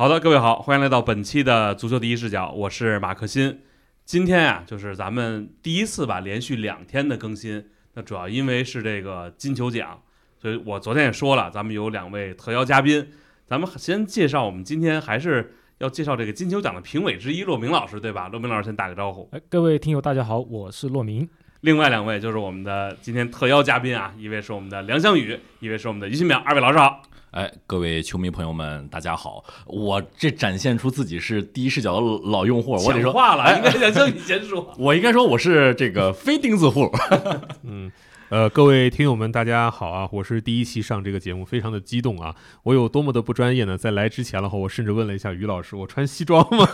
好的，各位好，欢迎来到本期的足球第一视角，我是马克新。今天啊，就是咱们第一次吧，连续两天的更新。那主要因为是这个金球奖，所以我昨天也说了，咱们有两位特邀嘉宾。咱们先介绍，我们今天还是要介绍这个金球奖的评委之一骆明老师，对吧？骆明老师先打个招呼。哎，各位听友，大家好，我是骆明。另外两位就是我们的今天特邀嘉宾啊，一位是我们的梁湘宇，一位是我们的于新淼。二位老师好。哎，各位球迷朋友们，大家好！我这展现出自己是第一视角的老用户，我得说话了，应该梁湘宇先说。我应该说我是这个非钉子户。嗯。呃，各位听友们，大家好啊！我是第一期上这个节目，非常的激动啊！我有多么的不专业呢？在来之前的话，我甚至问了一下于老师，我穿西装吗？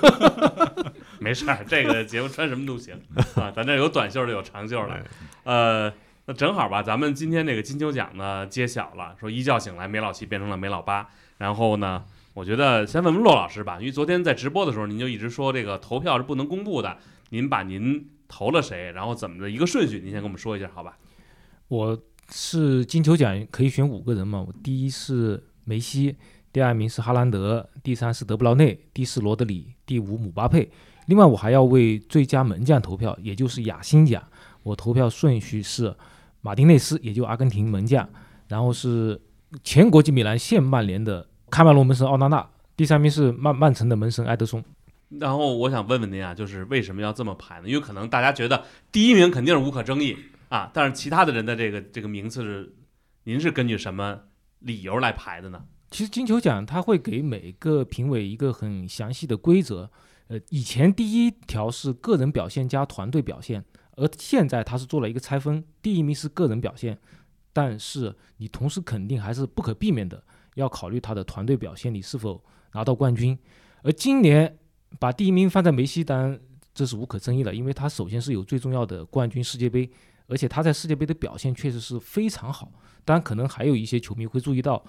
没事儿，这个节目穿什么都行啊！咱这有短袖的，有长袖的。呃，那正好吧，咱们今天这个金球奖呢揭晓了，说一觉醒来，梅老七变成了梅老八。然后呢，我觉得先问问骆老师吧，因为昨天在直播的时候，您就一直说这个投票是不能公布的。您把您投了谁，然后怎么的一个顺序，您先跟我们说一下，好吧？我是金球奖可以选五个人嘛？我第一是梅西，第二名是哈兰德，第三是德布劳内，第四罗德里，第五姆巴佩。另外我还要为最佳门将投票，也就是亚星奖。我投票顺序是马丁内斯，也就阿根廷门将，然后是前国际米兰现曼联的喀麦隆门神奥纳纳，第三名是曼曼城的门神埃德松。然后我想问问您啊，就是为什么要这么排呢？因为可能大家觉得第一名肯定是无可争议。啊，但是其他的人的这个这个名次是，您是根据什么理由来排的呢？其实金球奖它会给每个评委一个很详细的规则，呃，以前第一条是个人表现加团队表现，而现在他是做了一个拆分，第一名是个人表现，但是你同时肯定还是不可避免的要考虑他的团队表现，你是否拿到冠军。而今年把第一名放在梅西，当然这是无可争议的，因为他首先是有最重要的冠军世界杯。而且他在世界杯的表现确实是非常好，当然可能还有一些球迷会注意到，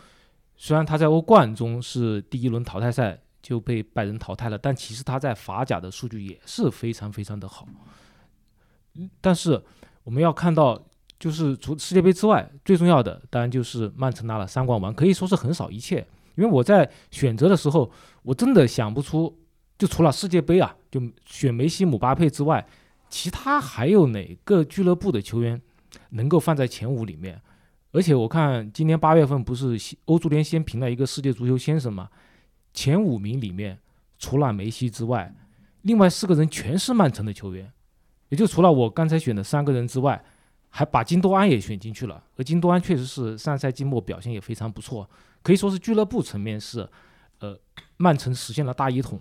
虽然他在欧冠中是第一轮淘汰赛就被拜仁淘汰了，但其实他在法甲的数据也是非常非常的好。但是我们要看到，就是除世界杯之外，最重要的当然就是曼城拿了三冠王，可以说是横扫一切。因为我在选择的时候，我真的想不出，就除了世界杯啊，就选梅西、姆巴佩之外。其他还有哪个俱乐部的球员能够放在前五里面？而且我看今年八月份不是欧足联先评了一个世界足球先生嘛？前五名里面除了梅西之外，另外四个人全是曼城的球员，也就除了我刚才选的三个人之外，还把金多安也选进去了。而金多安确实是上赛季末表现也非常不错，可以说是俱乐部层面是，呃，曼城实现了大一统。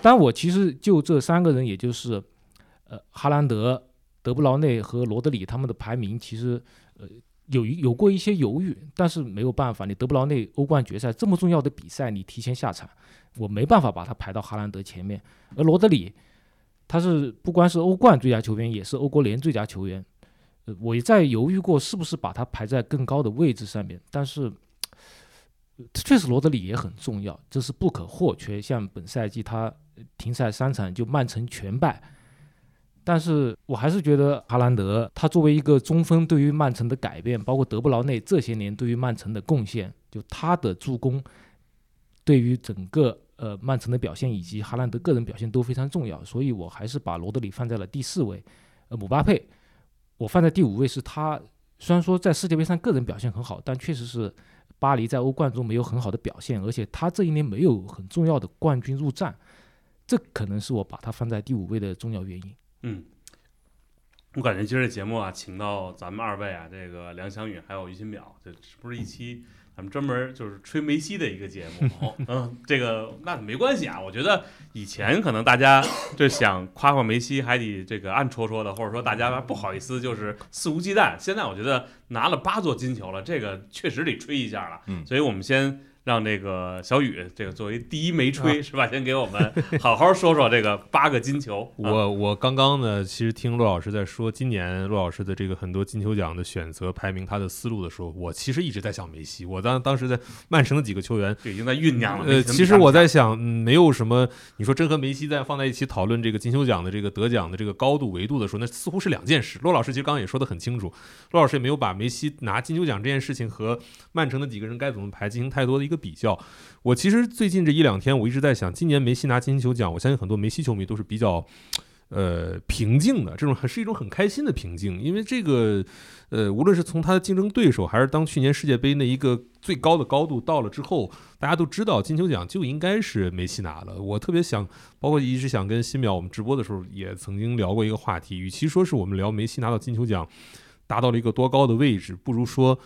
但我其实就这三个人，也就是。呃，哈兰德、德布劳内和罗德里他们的排名其实呃有有过一些犹豫，但是没有办法，你德布劳内欧冠决赛这么重要的比赛你提前下场，我没办法把他排到哈兰德前面。而罗德里他是不光是欧冠最佳球员，也是欧国联最佳球员，呃，我也在犹豫过是不是把他排在更高的位置上面，但是确实罗德里也很重要，这是不可或缺。像本赛季他停赛三场就曼城全败。但是我还是觉得哈兰德他作为一个中锋，对于曼城的改变，包括德布劳内这些年对于曼城的贡献，就他的助攻，对于整个呃曼城的表现以及哈兰德个人表现都非常重要。所以我还是把罗德里放在了第四位，呃姆巴佩我放在第五位，是他虽然说在世界杯上个人表现很好，但确实是巴黎在欧冠中没有很好的表现，而且他这一年没有很重要的冠军入战，这可能是我把他放在第五位的重要原因。嗯，我感觉今儿这节目啊，请到咱们二位啊，这个梁翔宇还有于新淼，这是不是一期咱们专门就是吹梅西的一个节目？嗯，这个那没关系啊。我觉得以前可能大家就想夸夸梅西，还得这个暗戳戳的，或者说大家不好意思，就是肆无忌惮。现在我觉得拿了八座金球了，这个确实得吹一下了。嗯，所以我们先。让这个小雨，这个作为第一梅吹是吧？先给我们好好说说这个 八个金球。我我刚刚呢，其实听骆老师在说今年骆老师的这个很多金球奖的选择排名，他的思路的时候，我其实一直在想梅西。我当当时在曼城的几个球员已经在酝酿了。呃，其实我在想，没有什么，你说真和梅西在放在一起讨论这个金球奖的这个得奖的这个高度维度的时候，那似乎是两件事。骆老师其实刚刚也说的很清楚，骆老师也没有把梅西拿金球奖这件事情和曼城的几个人该怎么排进行太多的一个比较。我其实最近这一两天，我一直在想，今年梅西拿金球奖，我相信很多梅西球迷都是比较。呃，平静的这种是一种很开心的平静，因为这个，呃，无论是从他的竞争对手，还是当去年世界杯那一个最高的高度到了之后，大家都知道金球奖就应该是梅西拿了。我特别想，包括一直想跟新淼我们直播的时候也曾经聊过一个话题，与其说是我们聊梅西拿到金球奖达到了一个多高的位置，不如说。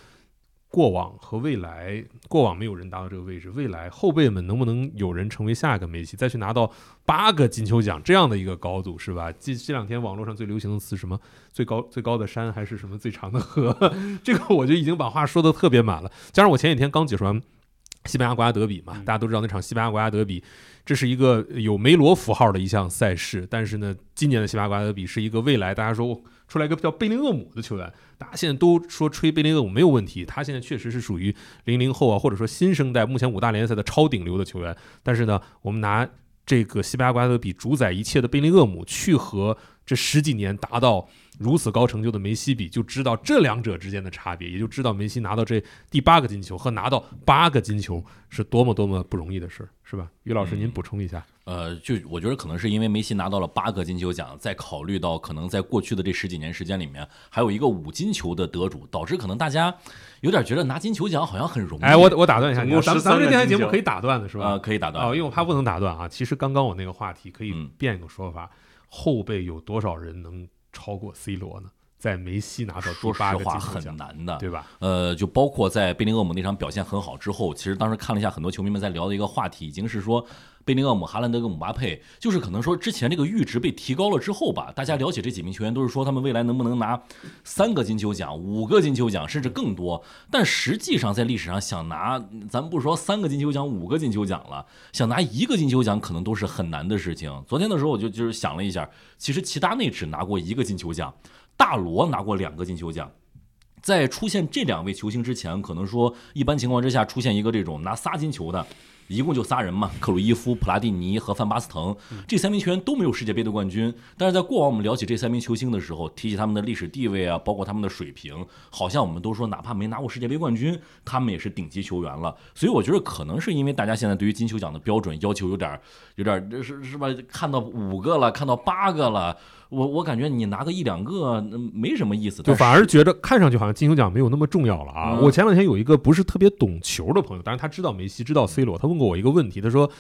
过往和未来，过往没有人达到这个位置，未来后辈们能不能有人成为下一个梅西，再去拿到八个金球奖这样的一个高度，是吧？这这两天网络上最流行的词什么最高最高的山还是什么最长的河？这个我就已经把话说的特别满了。加上我前几天刚解说完西班牙国家德比嘛，大家都知道那场西班牙国家德比，这是一个有梅罗符号的一项赛事，但是呢，今年的西班牙国家德比是一个未来大家说。出来一个叫贝林厄姆的球员，大家现在都说吹贝林厄姆没有问题，他现在确实是属于零零后啊，或者说新生代，目前五大联赛的超顶流的球员。但是呢，我们拿这个西班牙国家队比主宰一切的贝林厄姆去和这十几年达到。如此高成就的梅西比，就知道这两者之间的差别，也就知道梅西拿到这第八个金球和拿到八个金球是多么多么不容易的事儿，是吧？于老师，您补充一下。呃，就我觉得可能是因为梅西拿到了八个金球奖，再考虑到可能在过去的这十几年时间里面，还有一个五金球的得主，导致可能大家有点觉得拿金球奖好像很容易。哎，我我打断一下，咱们咱们这电台节目可以打断的是吧？啊，可以打断啊，因为我怕不能打断啊。其实刚刚我那个话题可以变一个说法，后辈有多少人能？超过 C 罗呢？在梅西拿到说实话很难的，对吧？呃，就包括在贝林厄姆那场表现很好之后，其实当时看了一下很多球迷们在聊的一个话题，已经是说贝林厄姆、哈兰德跟姆巴佩，就是可能说之前这个阈值被提高了之后吧，大家了解这几名球员都是说他们未来能不能拿三个金球奖、五个金球奖，甚至更多。但实际上在历史上想拿，咱不说三个金球奖、五个金球奖了，想拿一个金球奖可能都是很难的事情。昨天的时候我就就是想了一下，其实齐达内只拿过一个金球奖。大罗拿过两个金球奖，在出现这两位球星之前，可能说一般情况之下出现一个这种拿仨金球的，一共就仨人嘛，克鲁伊夫、普拉蒂尼和范巴斯滕，这三名球员都没有世界杯的冠军。但是在过往我们聊起这三名球星的时候，提起他们的历史地位啊，包括他们的水平，好像我们都说哪怕没拿过世界杯冠军，他们也是顶级球员了。所以我觉得可能是因为大家现在对于金球奖的标准要求有点有点是是吧？看到五个了，看到八个了。我我感觉你拿个一两个没什么意思，就反而觉得看上去好像金球奖没有那么重要了啊！我前两天有一个不是特别懂球的朋友，当然他知道梅西，知道 C 罗，他问过我一个问题，他说：“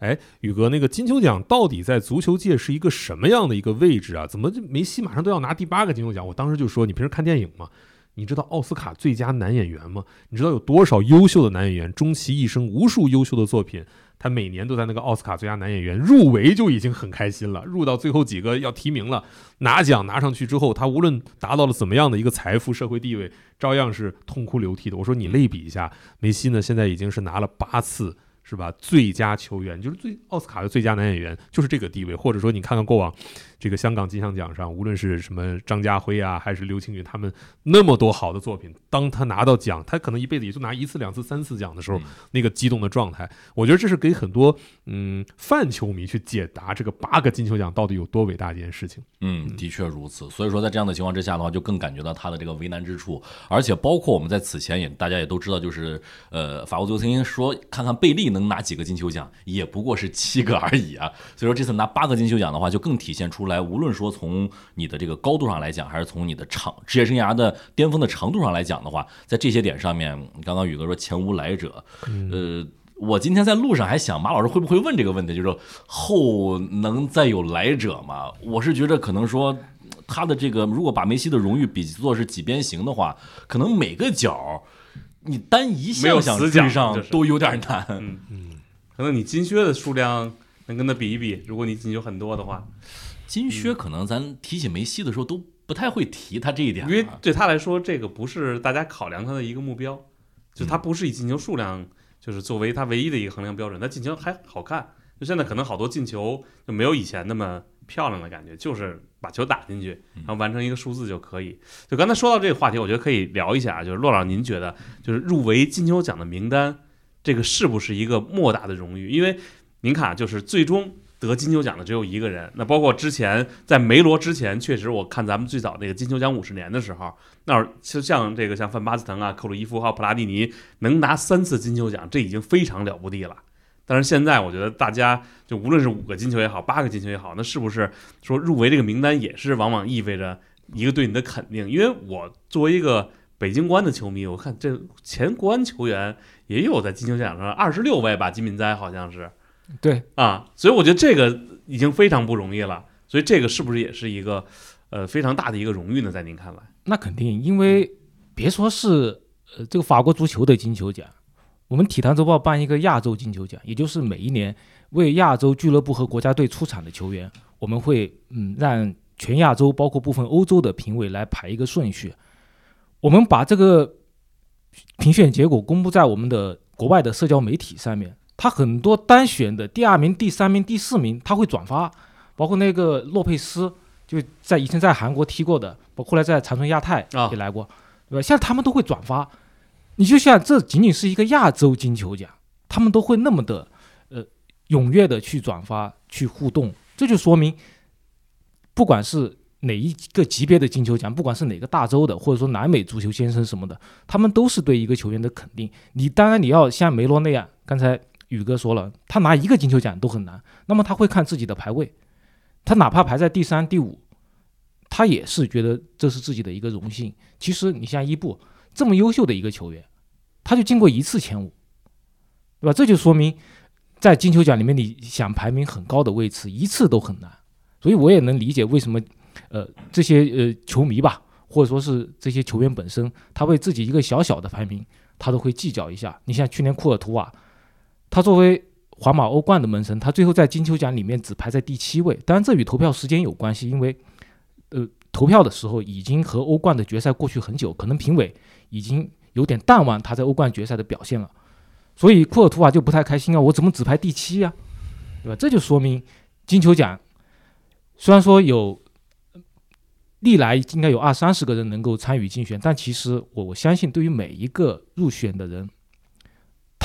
哎，宇哥，那个金球奖到底在足球界是一个什么样的一个位置啊？怎么梅西马上都要拿第八个金球奖？”我当时就说：“你平时看电影吗？你知道奥斯卡最佳男演员吗？你知道有多少优秀的男演员，终其一生无数优秀的作品。”他每年都在那个奥斯卡最佳男演员入围就已经很开心了，入到最后几个要提名了，拿奖拿上去之后，他无论达到了怎么样的一个财富、社会地位，照样是痛哭流涕的。我说你类比一下，梅西呢，现在已经是拿了八次。是吧？最佳球员就是最奥斯卡的最佳男演员，就是这个地位。或者说，你看看过往这个香港金像奖上，无论是什么张家辉啊，还是刘青云，他们那么多好的作品，当他拿到奖，他可能一辈子也就拿一次、两次、三次奖的时候，那个激动的状态，我觉得这是给很多嗯泛球迷去解答这个八个金球奖到底有多伟大一件事情。嗯，的确如此。所以说，在这样的情况之下的话，就更感觉到他的这个为难之处。而且，包括我们在此前也大家也都知道，就是呃，法国足球曾经说，看看贝利能。能拿几个金球奖，也不过是七个而已啊。所以说这次拿八个金球奖的话，就更体现出来，无论说从你的这个高度上来讲，还是从你的长职业生涯的巅峰的长度上来讲的话，在这些点上面，刚刚宇哥说前无来者。呃，我今天在路上还想，马老师会不会问这个问题，就是说后能再有来者吗？我是觉得可能说他的这个，如果把梅西的荣誉比作是几边形的话，可能每个角。你单一项想追上都有点难，嗯嗯，可能你金靴的数量能跟他比一比。如果你金球很多的话，金靴可能咱提起梅西的时候都不太会提他这一点，因为对他来说，这个不是大家考量他的一个目标，就他不是以进球数量就是作为他唯一的一个衡量标准。他进球还好看，就现在可能好多进球就没有以前那么漂亮的感觉，就是。把球打进去，然后完成一个数字就可以。就刚才说到这个话题，我觉得可以聊一下。就是洛老，您觉得就是入围金球奖的名单，这个是不是一个莫大的荣誉？因为您看，就是最终得金球奖的只有一个人。那包括之前在梅罗之前，确实我看咱们最早那个金球奖五十年的时候，那就像这个像范巴斯滕啊、克鲁伊夫还有普拉蒂尼能拿三次金球奖，这已经非常了不地了。但是现在我觉得大家就无论是五个金球也好，八个金球也好，那是不是说入围这个名单也是往往意味着一个对你的肯定？因为我作为一个北京国安的球迷，我看这前国安球员也有在金球奖上二十六位吧，金敏哉好像是对，啊，所以我觉得这个已经非常不容易了。所以这个是不是也是一个呃非常大的一个荣誉呢？在您看来？那肯定，因为别说是呃这个法国足球的金球奖，我们体坛周报办一个亚洲金球奖，也就是每一年为亚洲俱乐部和国家队出场的球员，我们会嗯让全亚洲包括部分欧洲的评委来排一个顺序，我们把这个评选结果公布在我们的国外的社交媒体上面，他很多单选的第二名、第三名、第四名他会转发，包括那个洛佩斯。就在以前在韩国踢过的，包括后来在长春亚泰啊也来过，对吧？现在他们都会转发，你就像这仅仅是一个亚洲金球奖，他们都会那么的呃踊跃的去转发、去互动，这就说明，不管是哪一个级别的金球奖，不管是哪个大洲的，或者说南美足球先生什么的，他们都是对一个球员的肯定。你当然你要像梅罗那样，刚才宇哥说了，他拿一个金球奖都很难，那么他会看自己的排位。他哪怕排在第三、第五，他也是觉得这是自己的一个荣幸。其实你像伊布这么优秀的一个球员，他就进过一次前五，对吧？这就说明在金球奖里面，你想排名很高的位置，一次都很难。所以我也能理解为什么，呃，这些呃球迷吧，或者说是这些球员本身，他为自己一个小小的排名，他都会计较一下。你像去年库尔图瓦，他作为皇马欧冠的门神，他最后在金球奖里面只排在第七位。当然，这与投票时间有关系，因为呃，投票的时候已经和欧冠的决赛过去很久，可能评委已经有点淡忘他在欧冠决赛的表现了。所以库尔图瓦就不太开心啊，我怎么只排第七呀、对吧？这就说明金球奖虽然说有历来应该有二三十个人能够参与竞选，但其实我我相信，对于每一个入选的人，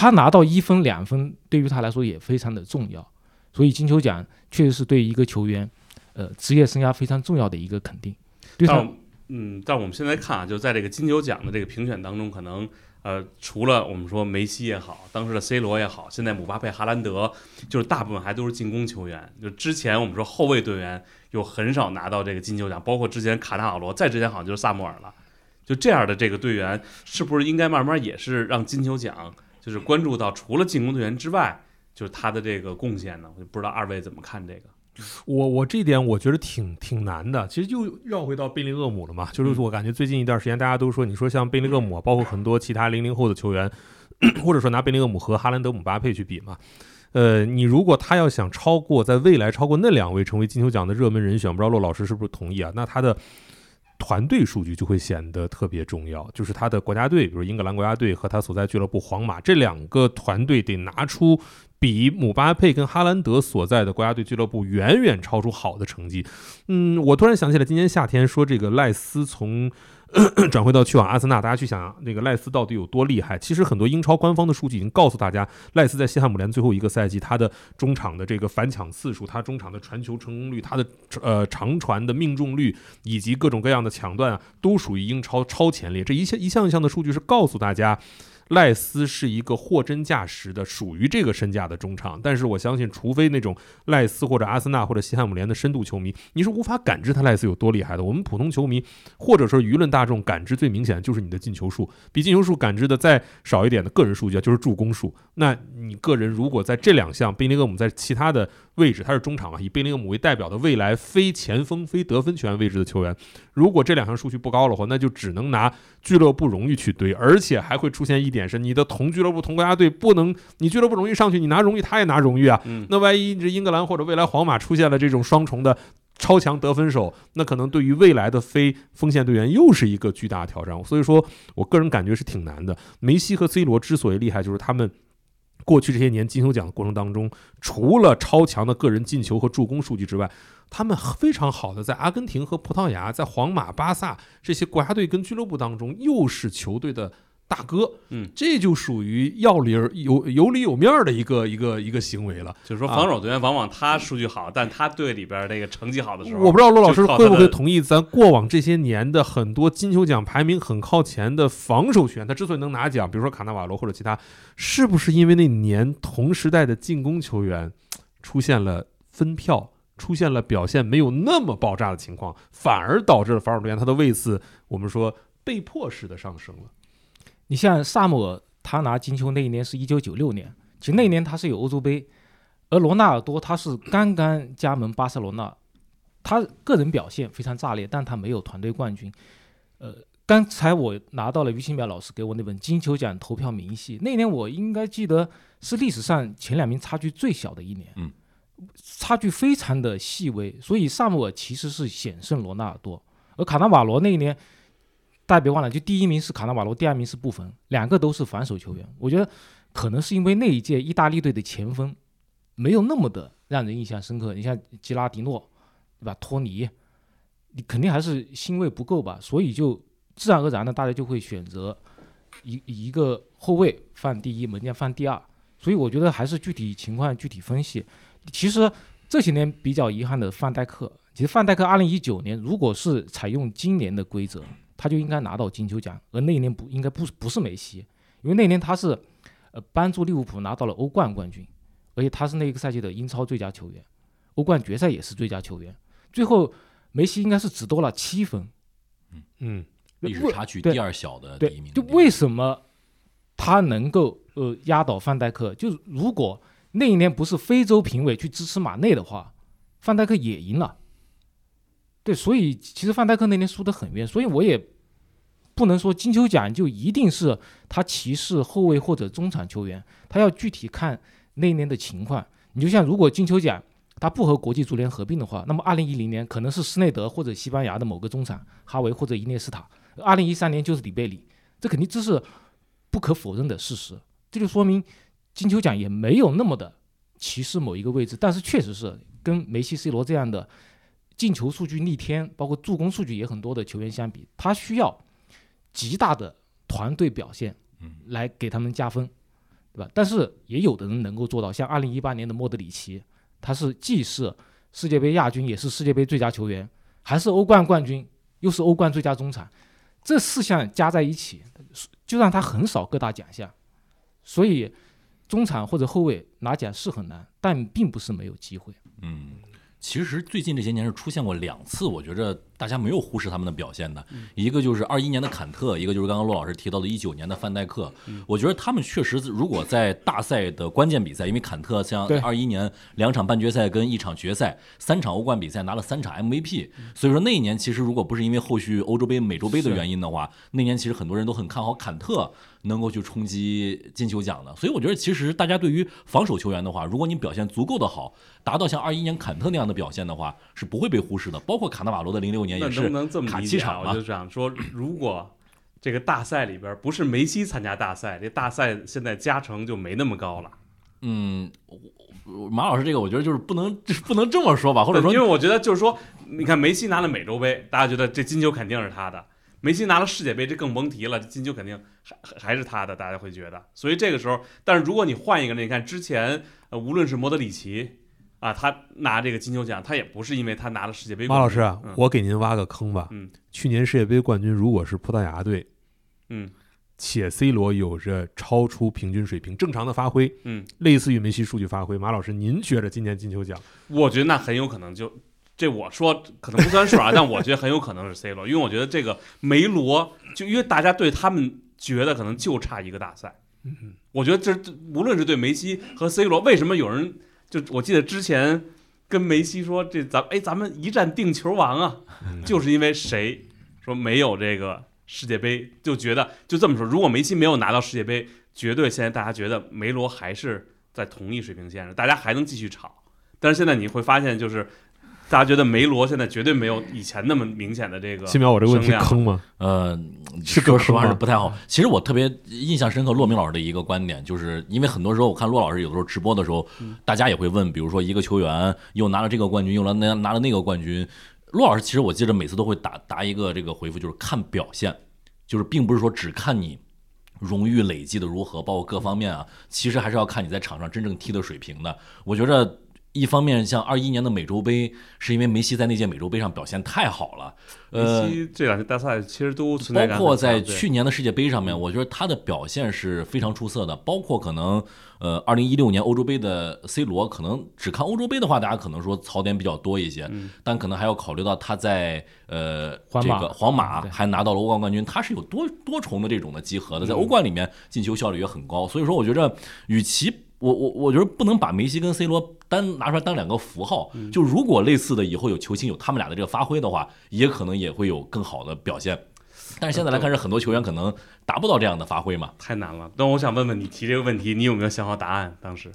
他拿到一分两分，对于他来说也非常的重要。所以金球奖确实是对一个球员，呃，职业生涯非常重要的一个肯定。对他，嗯，但我们现在看啊，就在这个金球奖的这个评选当中，可能呃，除了我们说梅西也好，当时的 C 罗也好，现在姆巴佩、哈兰德，就是大部分还都是进攻球员。就之前我们说后卫队员有很少拿到这个金球奖，包括之前卡纳瓦罗，再之前好像就是萨穆尔了。就这样的这个队员，是不是应该慢慢也是让金球奖就是关注到除了进攻队员之外，就是他的这个贡献呢？我就不知道二位怎么看这个。我我这一点我觉得挺挺难的，其实又绕回到贝林厄姆了嘛，就是我感觉最近一段时间大家都说，你说像贝林厄姆，包括很多其他零零后的球员，或者说拿贝林厄姆和哈兰德、姆巴佩去比嘛，呃，你如果他要想超过在未来超过那两位成为金球奖的热门人选，不知道骆老师是不是同意啊？那他的团队数据就会显得特别重要，就是他的国家队，比如英格兰国家队和他所在俱乐部皇马这两个团队得拿出比姆巴佩跟哈兰德所在的国家队俱乐部远远超出好的成绩。嗯，我突然想起来，今年夏天说这个赖斯从。转回到去往阿森纳，大家去想那个赖斯到底有多厉害？其实很多英超官方的数据已经告诉大家，赖斯在西汉姆联最后一个赛季，他的中场的这个反抢次数，他中场的传球成功率，他的呃长传的命中率，以及各种各样的抢断啊，都属于英超超前列。这一项一项一项的数据是告诉大家。赖斯是一个货真价实的属于这个身价的中场，但是我相信，除非那种赖斯或者阿森纳或者西汉姆联的深度球迷，你是无法感知他赖斯有多厉害的。我们普通球迷或者说舆论大众感知最明显的就是你的进球数，比进球数感知的再少一点的个人数据啊就是助攻数。那你个人如果在这两项，贝林厄姆在其他的位置，他是中场嘛，以贝林厄姆为代表的未来非前锋、非得分球员位置的球员，如果这两项数据不高的话，那就只能拿俱乐部荣誉去堆，而且还会出现一点是，你的同俱乐部、同国家队不能，你俱乐部荣誉上去，你拿荣誉，他也拿荣誉啊。嗯那万一这英格兰或者未来皇马出现了这种双重的超强得分手，那可能对于未来的非锋线队员又是一个巨大的挑战。所以说我个人感觉是挺难的。梅西和 C 罗之所以厉害，就是他们。过去这些年金球奖的过程当中，除了超强的个人进球和助攻数据之外，他们非常好的在阿根廷和葡萄牙、在皇马、巴萨这些国家队跟俱乐部当中，又是球队的大哥，嗯，这就属于要理儿有有理有面儿的一个一个一个行为了。就是说防守队员往往他数据好，但他队里边那个成绩好的时候，我不知道陆老师会不会同意，咱过往这些年的很多金球奖排名很靠前的防守球员，他之所以能拿奖，比如说卡纳瓦罗或者其他，是不是因为那年同时代的进攻球员出现了分票，出现了表现没有那么爆炸的情况，反而导致了防守队员他的位次，我们说被迫式的上升了。你像萨姆尔，他拿金球那一年是一九九六年，其实那一年他是有欧洲杯，而罗纳尔多他是刚刚加盟巴塞罗那，他个人表现非常炸裂，但他没有团队冠军。呃，刚才我拿到了于新淼老师给我那本金球奖投票明细，那年我应该记得是历史上前两名差距最小的一年，嗯，差距非常的细微，所以萨姆尔其实是险胜罗纳尔多，而卡纳瓦罗那一年。大家别忘了，就第一名是卡纳瓦罗，第二名是布冯，两个都是防守球员。我觉得可能是因为那一届意大利队的前锋没有那么的让人印象深刻。你像吉拉迪诺，对吧？托尼，你肯定还是星位不够吧，所以就自然而然的大家就会选择一一个后卫放第一，门将放第二。所以我觉得还是具体情况具体分析。其实这些年比较遗憾的范戴克，其实范戴克二零一九年如果是采用今年的规则。他就应该拿到金球奖，而那一年不应该不不是梅西，因为那年他是呃帮助利物浦拿到了欧冠冠军，而且他是那个赛季的英超最佳球员，欧冠决赛也是最佳球员。最后梅西应该是只多了七分，嗯嗯，历史差距第二小的第一名，，就为什么他能够呃压倒范戴克？就是如果那一年不是非洲评委去支持马内的话，范戴克也赢了。对，所以其实范戴克那年输得很冤，所以我也不能说金球奖就一定是他歧视后卫或者中场球员，他要具体看那一年的情况。你就像如果金球奖他不和国际足联合并的话，那么二零一零年可能是施内德或者西班牙的某个中场哈维或者伊涅斯塔，二零一三年就是里贝里，这肯定这是不可否认的事实。这就说明金球奖也没有那么的歧视某一个位置，但是确实是跟梅西、C 罗这样的进球数据逆天，包括助攻数据也很多的球员相比，他需要极大的团队表现嗯来给他们加分，对吧？但是也有的人能够做到，像二零一八年的莫德里奇，他是既是世界杯亚军，也是世界杯最佳球员，还是欧冠冠军，又是欧冠最佳中场，这四项加在一起，就让他横扫各大奖项。所以，中场或者后卫拿奖是很难，但并不是没有机会。嗯，其实最近这些年是出现过两次，我觉着大家没有忽视他们的表现的。一个就是二一年的坎特，一个就是刚刚骆老师提到的一九年的范戴克。我觉得他们确实如果在大赛的关键比赛，因为坎特像对二一年两场半决赛跟一场决赛，三场欧冠比赛拿了三场 MVP，所以说那一年其实如果不是因为后续欧洲杯、美洲杯的原因的话，那年其实很多人都很看好坎特能够去冲击金球奖的。所以我觉得其实大家对于防守球员的话，如果你表现足够的好，达到像二一年坎特那样的表现的话，是不会被忽视的。包括卡纳瓦罗的零六年也是那能不能这么卡理解我就。想说，如果这个大赛里边不是梅西参加大赛，这大赛现在加成就没那么高了。嗯，马老师这个我觉得就是不能就是 不能这么说吧，或者说因为我觉得就是说，你看梅西拿了美洲杯，大家觉得这金球肯定是他的；梅西拿了世界杯，这更甭提了，这金球肯定还还还是他的，大家会觉得。所以这个时候，但是如果你换一个人，你看之前呃，无论是莫德里奇啊，他拿这个金球奖，他也不是因为他拿了世界杯冠军。马老师我给您挖个坑吧。嗯去年世界杯冠军如果是葡萄牙队，嗯且 C 罗有着超出平均水平、正常的发挥，嗯，类似于梅西数据发挥，马老师，您觉着今年金球奖我觉得那很有可能就。这我说可能不算数啊，但我觉得很有可能是 C 罗，因为我觉得这个梅罗，就因为大家对他们觉得可能就差一个大赛，嗯我觉得这这无论是对梅西和 C 罗，为什么有人就我记得之前跟梅西说这咱哎咱们一战定球王啊，嗯就是因为谁说没有这个世界杯，就觉得就这么说，如果梅西没有拿到世界杯，绝对现在大家觉得梅罗还是在同一水平线上，大家还能继续吵。但是现在你会发现，就是大家觉得梅罗现在绝对没有以前那么明显的这个新苗，我这个问题坑吗？呃，说实话是不太好。其实我特别印象深刻骆明老师的一个观点，就是因为很多时候我看骆老师有的时候直播的时候，大家也会问，比如说一个球员又拿了这个冠军，又拿那拿了那个冠军，骆老师其实我记得每次都会答答一个这个回复，就是看表现，就是并不是说只看你。荣誉累积的如何，包括各方面啊，其实还是要看你在场上真正踢的水平的。我觉着。一方面，像二一年的美洲杯，是因为梅西在那届美洲杯上表现太好了。呃，梅西这两届大赛其实都存在包括在去年的世界杯上面，我觉得他的表现是非常出色的。包括可能，呃，二零一六年欧洲杯的 C 罗，可能只看欧洲杯的话，大家可能说槽点比较多一些，嗯但可能还要考虑到他在呃这个皇马还拿到了欧冠冠军，他是有多多重的这种的集合的，在嗯欧冠里面进球效率也很高。所以说，我觉着与其我我我觉得不能把梅西跟 C 罗单拿出来当两个符号，嗯就如果类似的以后有球星有他们俩的这个发挥的话，也可能也会有更好的表现。但是现在来看，是很多球员可能达不到这样的发挥嘛。太难了。但我想问问你提这个问题，你有没有想好答案？当时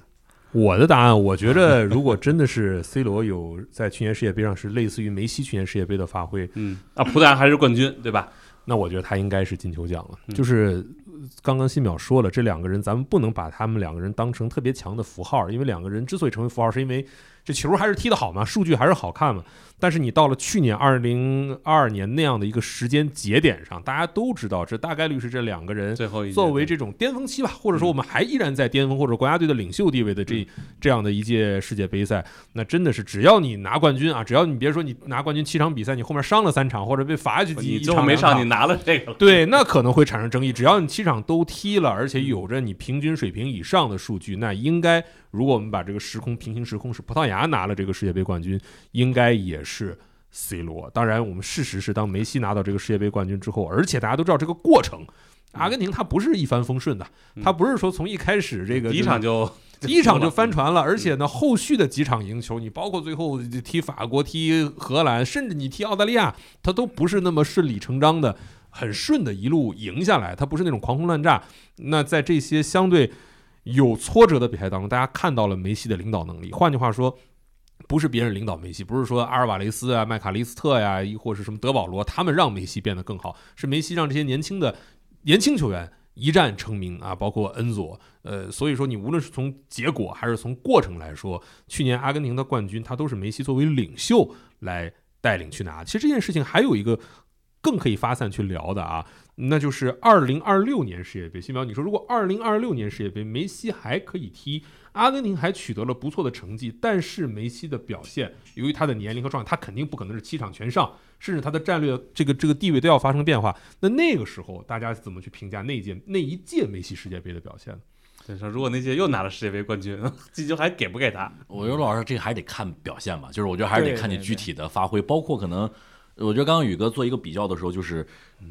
我的答案，我觉得如果真的是 C 罗有在去年世界杯上是类似于梅西去年世界杯的发挥，嗯啊，葡萄牙还是冠军，对吧？那我觉得他应该是金球奖了。嗯就是呃刚刚新淼说了，这两个人咱们不能把他们两个人当成特别强的符号，因为两个人之所以成为符号，是因为这球还是踢得好嘛，数据还是好看嘛。但是你到了去年二零二二年那样的一个时间节点上，大家都知道，这大概率是这两个人最后一作为这种巅峰期吧，或者说我们还依然在巅峰或者国家队的领袖地位的这这样的一届世界杯赛，那真的是只要你拿冠军啊，只要你别说你拿冠军七场比赛，你后面伤了三场或者被罚下去几你一最后没上，你拿了这个了。对，那可能会产生争议。只要你七场都踢了，而且有着你平均水平以上的数据，那应该，如果我们把这个时空平行时空是葡萄牙拿了这个世界杯冠军，应该也是 C 罗。当然，我们事实是，当梅西拿到这个世界杯冠军之后，而且大家都知道这个过程，阿根廷他不是一帆风顺的，他不是说从一开始这个第一场就第一场就翻船了，而且呢，后续的几场赢球，你包括最后踢法国、踢荷兰，甚至你踢澳大利亚，它都不是那么顺理成章的、很顺的一路赢下来，它不是那种狂轰乱炸。那在这些相对有挫折的比赛当中，大家看到了梅西的领导能力。换句话说，不是别人领导梅西，不是说阿尔瓦雷斯啊、麦卡利斯特呀、亦或是什么德保罗，他们让梅西变得更好，是梅西让这些年轻的年轻球员一战成名啊，包括恩佐，呃，所以说你无论是从结果还是从过程来说，去年阿根廷的冠军，他都是梅西作为领袖来带领去拿。其实这件事情还有一个更可以发散去聊的啊，那就是二零二六年世界杯。新苗，你说如果二零二六年世界杯梅西还可以踢，阿根廷还取得了不错的成绩，但是梅西的表现，由于他的年龄和状态，他肯定不可能是七场全上，甚至他的战略这个这个地位都要发生变化。那那个时候，大家怎么去评价那一届那一届梅西世界杯的表现呢？所以说，如果那届又拿了世界杯冠军，金球还给不给他？我觉得老师这个还得看表现吧，就是我觉得还是得看你具体的发挥，包括可能，我觉得刚刚宇哥做一个比较的时候，就是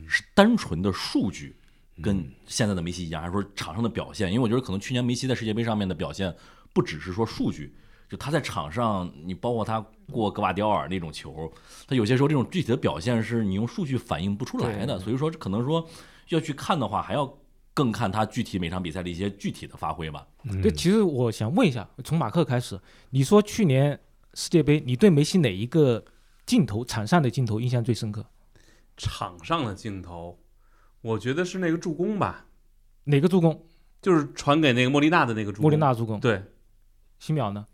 是单纯的数据跟现在的梅西一样，还是说场上的表现？因为我觉得可能去年梅西在世界杯上面的表现，不只是说数据，就他在场上，你包括他过格瓦迪奥尔那种球，他有些时候这种具体的表现是你用数据反映不出来的，所以说可能说要去看的话，还要更看他具体每场比赛的一些具体的发挥吧。对，其实我想问一下，从马克开始，你说去年世界杯，你对梅西哪一个镜头、场上的镜头印象最深刻？场上的镜头，我觉得是那个助攻吧，哪个助攻？就是传给那个莫莉娜的那个助攻。莫莉娜助攻。对，新淼呢？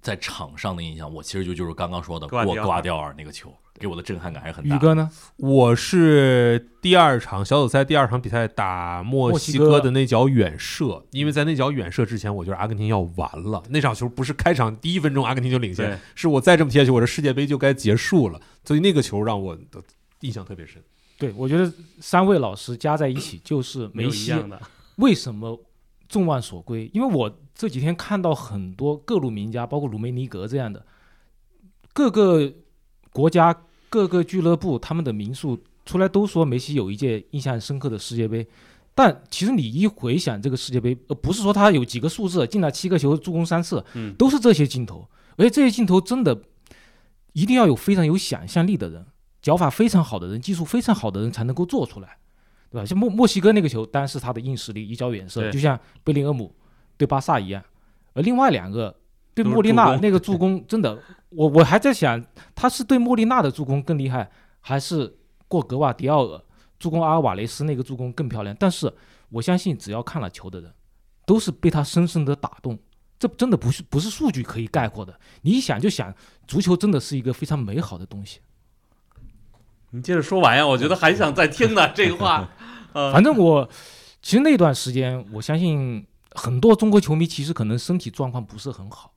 在场上的印象，我其实就就是刚刚说的过格瓦迪奥尔那个球，给我的震撼感还是很大。宇哥呢？我是第二场小组赛第二场比赛打墨西哥的那脚远射，因为在那脚远射之前，我觉得阿根廷要完了。那场球不是开场第一分钟阿根廷就领先，是我再这么踢下去，我这世界杯就该结束了。所以那个球让我的印象特别深。对，我觉得三位老师加在一起就是没有一梅西样的。为什么众望所归？因为我这几天看到很多各路名家，包括鲁梅尼格这样的各个国家、各个俱乐部，他们的名宿出来都说梅西有一届印象深刻的世界杯。但其实你一回想这个世界杯，呃，不是说他有几个数字进了七个球、助攻三次，嗯都是这些镜头，而且这些镜头真的一定要有非常有想象力的人，脚法非常好的人，技术非常好的人才能够做出来。对吧？像墨墨西哥那个球，当然是他的硬实力，一脚远射，就像贝林厄姆对巴萨一样。而另外两个对莫莉娜那个助攻，真的，我我还在想，他是对莫莉娜的助攻更厉害，还是过格瓦迪奥尔助攻阿尔瓦雷斯那个助攻更漂亮？但是我相信，只要看了球的人，都是被他深深的打动。这真的不是不是数据可以概括的。你一想就想，足球真的是一个非常美好的东西。你接着说完呀，我觉得还想再听呢。这个话，呃，反正我其实那段时间，我相信很多中国球迷其实可能身体状况不是很好。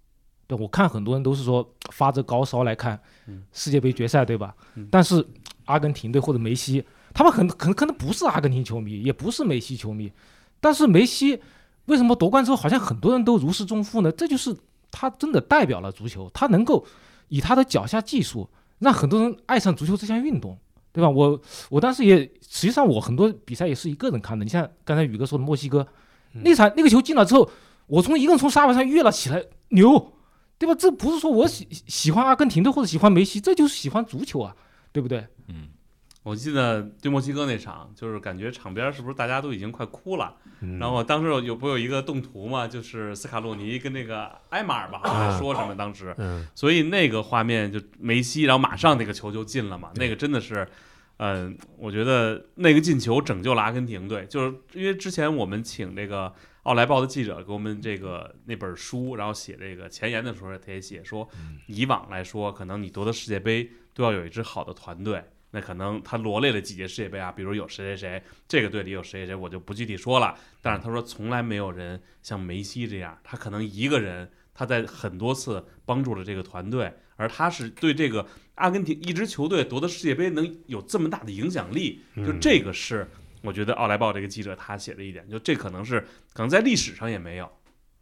对我看很多人都是说发着高烧来看嗯世界杯决赛，对吧？嗯但是阿根廷队或者梅西，他们很可能可能不是阿根廷球迷，也不是梅西球迷，但是梅西为什么夺冠之后好像很多人都如释重负呢？这就是他真的代表了足球，他能够以他的脚下技术让很多人爱上足球这项运动，对吧？我我当时也实际上我很多比赛也是一个人看的，你像刚才宇哥说的墨西哥嗯那场那个球进了之后，我从一个人从沙发上跃了起来，牛，对吧？这不是说我喜喜欢阿根廷队或者喜欢梅西，这就是喜欢足球啊，对不对？嗯，我记得对墨西哥那场，就是感觉场边是不是大家都已经快哭了？嗯然后当时有不有一个动图嘛，就是斯卡洛尼跟那个埃马尔吧，好像说什么当时，嗯所以那个画面就梅西，然后马上那个球就进了嘛，那个真的是，嗯、我觉得那个进球拯救了阿根廷队，就是因为之前我们请这个奥莱报的记者给我们这个那本书，然后写这个前言的时候，他也写说，以往来说，可能你夺得世界杯都要有一支好的团队。那可能他罗列了几届世界杯啊，比如有谁谁谁，这个队里有谁谁谁，我就不具体说了。但是他说从来没有人像梅西这样，他可能一个人他在很多次帮助了这个团队，而他是对这个阿根廷一支球队夺得世界杯能有这么大的影响力，就嗯这个是我觉得《奥莱报》这个记者他写的一点，就这可能是可能在历史上也没有。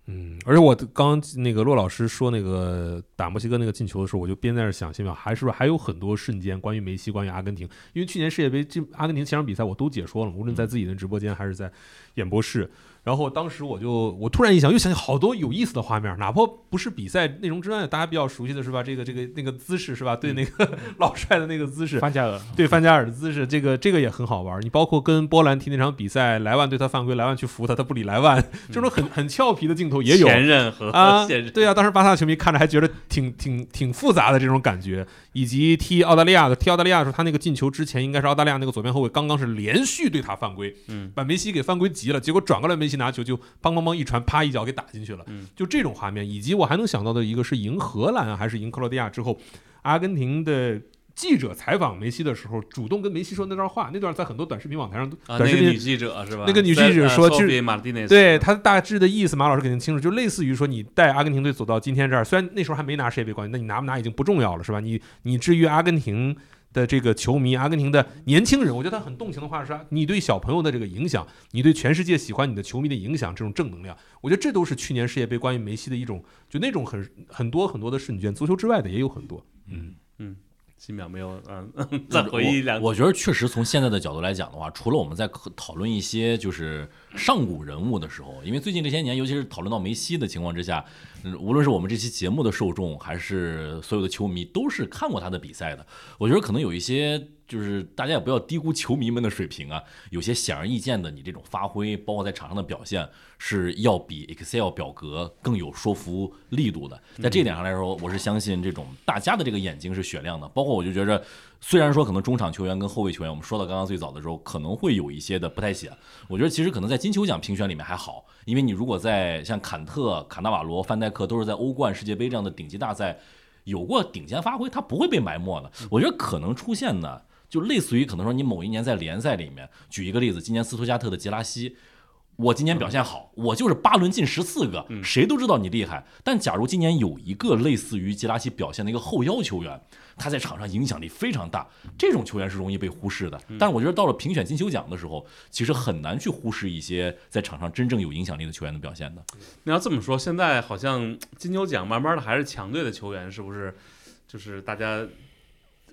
嗯，而且我刚刚那个骆老师说那个打墨西哥那个进球的时候，我就边在那儿想，心想还是不是还有很多瞬间关于梅西、关于阿根廷，因为去年世界杯这阿根廷前场比赛我都解说了，无论在自己的直播间还是在演播室。然后当时我就我突然一想，又想起好多有意思的画面，哪怕不是比赛内容之外，大家比较熟悉的是吧？这个这个那个姿势是吧？对那个 老帅的那个姿势，范加尔，对范加尔的姿势，这个这个也很好玩。你包括跟波兰踢那场比赛，莱万对他犯规，莱万去扶他，他不理莱万，这种很很俏皮的镜头也有。前任和啊，对啊，当时巴萨球迷看着还觉得挺挺挺复杂的这种感觉，以及踢澳大利亚的踢澳大利亚的时候，他那个进球之前应该是澳大利亚那个左边后卫刚刚是连续对他犯规，嗯把梅西给犯规急了，结果转过来梅西拿球就砰砰砰一传，啪一脚给打进去了，嗯就这种画面，以及我还能想到的一个是赢荷兰啊还是赢克罗地亚之后，阿根廷的。记者采访梅西的时候，主动跟梅西说那段话，那段在很多短视频网台上都，啊，短视频那个女记者是吧？那个女记者说就就是马内斯，对他大致的意思，马老师肯定清楚，就类似于说你带阿根廷队走到今天这儿，虽然那时候还没拿世界杯冠军，那你拿不拿已经不重要了，是吧？你你至于阿根廷的这个球迷，阿根廷的年轻人，我觉得他很动情的话是，你对小朋友的这个影响，你对全世界喜欢你的球迷的影响，这种正能量，我觉得这都是去年世界杯关于梅西的一种，就那种很很多很多的瞬间，足球之外的也有很多。嗯嗯。新淼没有，嗯，再回忆两我。我觉得确实从现在的角度来讲的话，除了我们在讨论一些就是上古人物的时候，因为最近这些年，尤其是讨论到梅西的情况之下，嗯无论是我们这期节目的受众，还是所有的球迷，都是看过他的比赛的。我觉得可能有一些。就是大家也不要低估球迷们的水平啊，有些显而易见的，你这种发挥，包括在场上的表现，是要比 Excel 表格更有说服力度的。在这一点上来说，我是相信这种大家的这个眼睛是雪亮的。包括我就觉着，虽然说可能中场球员跟后卫球员，我们说到刚刚最早的时候，可能会有一些的不太显。我觉得其实可能在金球奖评选里面还好，因为你如果在像坎特、卡纳瓦罗、范戴克都是在欧冠、世界杯这样的顶级大赛有过顶尖发挥，他不会被埋没的。我觉得可能出现的。就类似于可能说你某一年在联赛里面，举一个例子，今年斯图加特的杰拉西，我今年表现好，我就是八轮进十四个，谁都知道你厉害。但假如今年有一个类似于杰拉西表现的一个后腰球员，他在场上影响力非常大，这种球员是容易被忽视的。但是我觉得到了评选金球奖的时候，其实很难去忽视一些在场上真正有影响力的球员的表现的。那要这么说，现在好像金球奖慢慢的还是强队的球员，是不是？就是大家。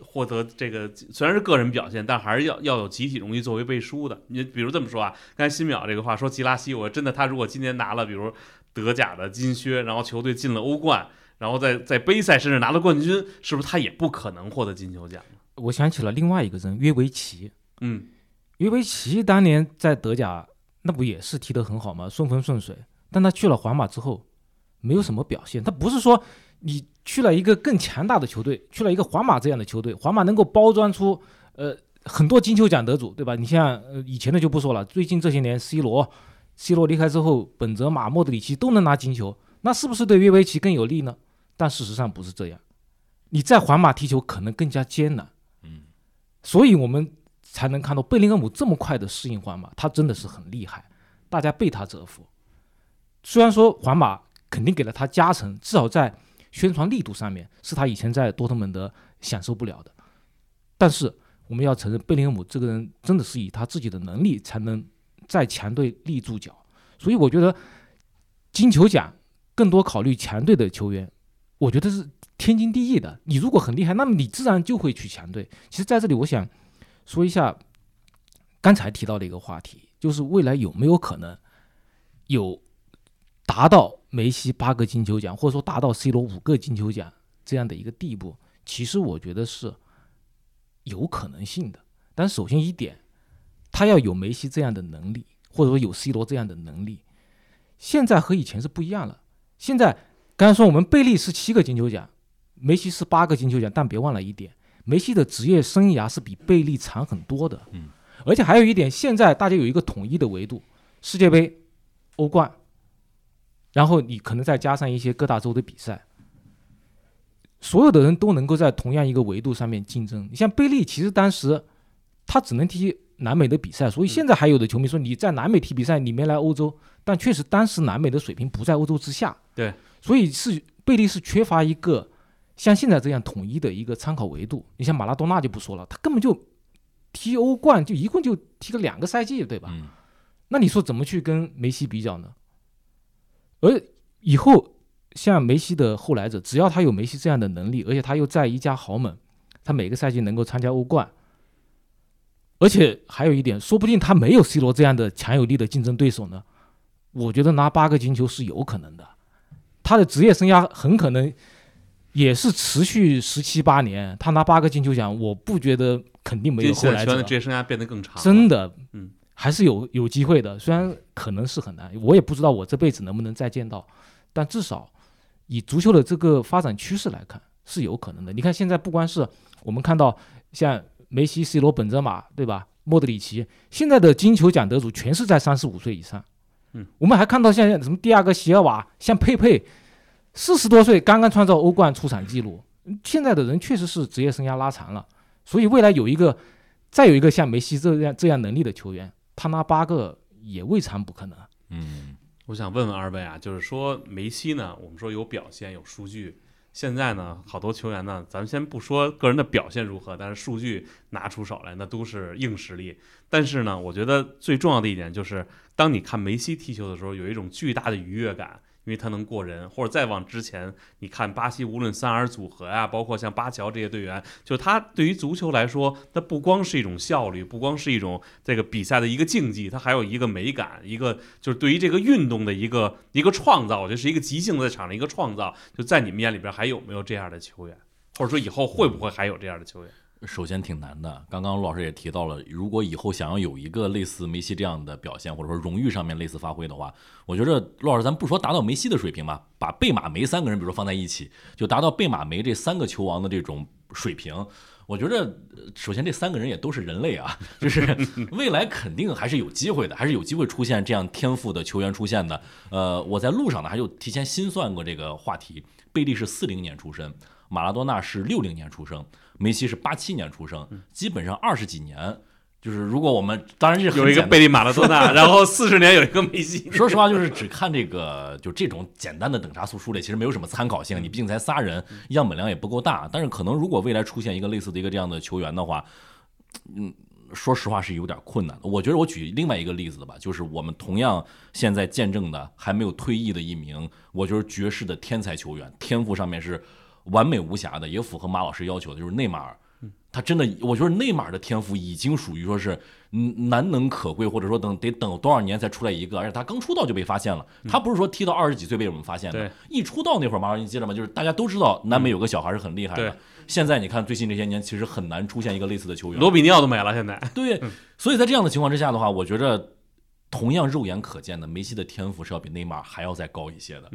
获得这个虽然是个人表现，但还是要要有集体荣誉作为背书的。你比如这么说啊，刚才新淼这个话说吉拉西，我真的他如果今年拿了比如德甲的金靴，然后球队进了欧冠，然后在在杯赛甚至拿了冠军，是不是他也不可能获得金球奖？我想起了另外一个人约维奇，嗯，约维奇当年在德甲那不也是踢得很好吗？顺风顺水，但他去了皇马之后，没有什么表现。他不是说你。去了一个更强大的球队，去了一个皇马这样的球队，皇马能够包装出呃很多金球奖得主，对吧？你像呃以前的就不说了，最近这些年，C 罗，C 罗离开之后，本泽马、莫德里奇都能拿金球，那是不是对约维奇更有利呢？但事实上不是这样，你在皇马踢球可能更加艰难，嗯，所以我们才能看到贝林厄姆这么快的适应皇马，他真的是很厉害。大家被他折服。虽然说皇马肯定给了他加成，至少在宣传力度上面是他以前在多特蒙德享受不了的，但是我们要承认，贝林厄姆这个人真的是以他自己的能力才能在强队立住脚，所以我觉得金球奖更多考虑强队的球员，我觉得是天经地义的。你如果很厉害，那么你自然就会去强队。其实，在这里我想说一下刚才提到的一个话题，就是未来有没有可能有达到梅西八个金球奖，或者说达到 C 罗五个金球奖这样的一个地步？其实我觉得是有可能性的。但首先一点，他要有梅西这样的能力，或者说有 C 罗这样的能力。现在和以前是不一样了。现在刚才说我们贝利是七个金球奖，梅西是八个金球奖，但别忘了一点，梅西的职业生涯是比贝利长很多的。嗯，而且还有一点，现在大家有一个统一的维度：世界杯、欧冠，然后你可能再加上一些各大洲的比赛，所有的人都能够在同样一个维度上面竞争。你像贝利，其实当时他只能踢南美的比赛，所以现在还有的球迷说你在南美踢比赛，你没来欧洲。但确实当时南美的水平不在欧洲之下，对，所以是贝利是缺乏一个像现在这样统一的一个参考维度。你像马拉多纳就不说了，他根本就踢欧冠就一共就踢了两个赛季，对吧？嗯那你说怎么去跟梅西比较呢？而以后像梅西的后来者，只要他有梅西这样的能力，而且他又在一家豪门，他每个赛季能够参加欧冠，而且还有一点，说不定他没有 C 罗这样的强有力的竞争对手呢。我觉得拿八个金球是有可能的，他的职业生涯很可能也是持续十七八年，他拿八个金球奖，我不觉得肯定没有后来者的。职业生涯变得更长，真的，嗯，还是有有机会的。虽然可能是很难，我也不知道我这辈子能不能再见到，但至少以足球的这个发展趋势来看，是有可能的。你看现在不光是我们看到像梅西、C 罗、本泽马，对吧？莫德里奇，现在的金球奖得主全是在三十五岁以上。嗯，我们还看到像什么第二个席尔瓦，像佩佩，四十多岁刚刚创造欧冠出场记录。现在的人确实是职业生涯拉长了，所以未来有一个。再有一个像梅西这样这样能力的球员，他拿八个也未尝不可能。嗯，我想问问二位啊，就是说梅西呢，我们说有表现有数据，现在呢，好多球员呢，咱们先不说个人的表现如何，但是数据拿出手来，那都是硬实力。但是呢，我觉得最重要的一点就是，当你看梅西踢球的时候，有一种巨大的愉悦感。因为他能过人，或者再往之前，你看巴西无论三 R 组合呀、包括像巴乔这些队员，就他对于足球来说，它不光是一种效率，不光是一种这个比赛的一个竞技，它还有一个美感，一个就是对于这个运动的一个一个创造，我觉得是一个即兴在场的一个创造。就在你们眼里边，还有没有这样的球员，或者说以后会不会还有这样的球员？首先挺难的。刚刚陆老师也提到了，如果以后想要有一个类似梅西这样的表现，或者说荣誉上面类似发挥的话，我觉得陆老师咱不说达到梅西的水平吧，把贝马梅三个人比如说放在一起，就达到贝马梅这三个球王的这种水平。我觉得，首先这三个人也都是人类啊，就是 未来肯定还是有机会的，还是有机会出现这样天赋的球员出现的。呃，我在路上呢，还就提前心算过这个话题。贝利是四零年出生，马拉多纳是六零年出生，梅西是八七年出生，基本上二十几年。就是如果我们当然是有一个贝利马拉多纳，然后四十年有一个梅西。说实话，就是只看这个就这种简单的等差数数列，其实没有什么参考性。你毕竟才仨人，样本量也不够大。但是可能如果未来出现一个类似的一个这样的球员的话，嗯，说实话是有点困难的。我觉得我举另外一个例子吧，就是我们同样现在见证的还没有退役的一名，我觉得爵士的天才球员，天赋上面是完美无瑕的，也符合马老师要求的，就是内马尔。他真的，我觉得内马尔的天赋已经属于说是嗯难能可贵，或者说等得等多少年才出来一个，而且他刚出道就被发现了。他不是说踢到二十几岁被我们发现的，一出道那会儿，马老师你记得吗？就是大家都知道南美有个小孩是很厉害的对。现在你看最近这些年，其实很难出现一个类似的球员。罗比尼奥都没了，现在对，所以在这样的情况之下的话，我觉着同样肉眼可见的，梅西的天赋是要比内马尔还要再高一些的。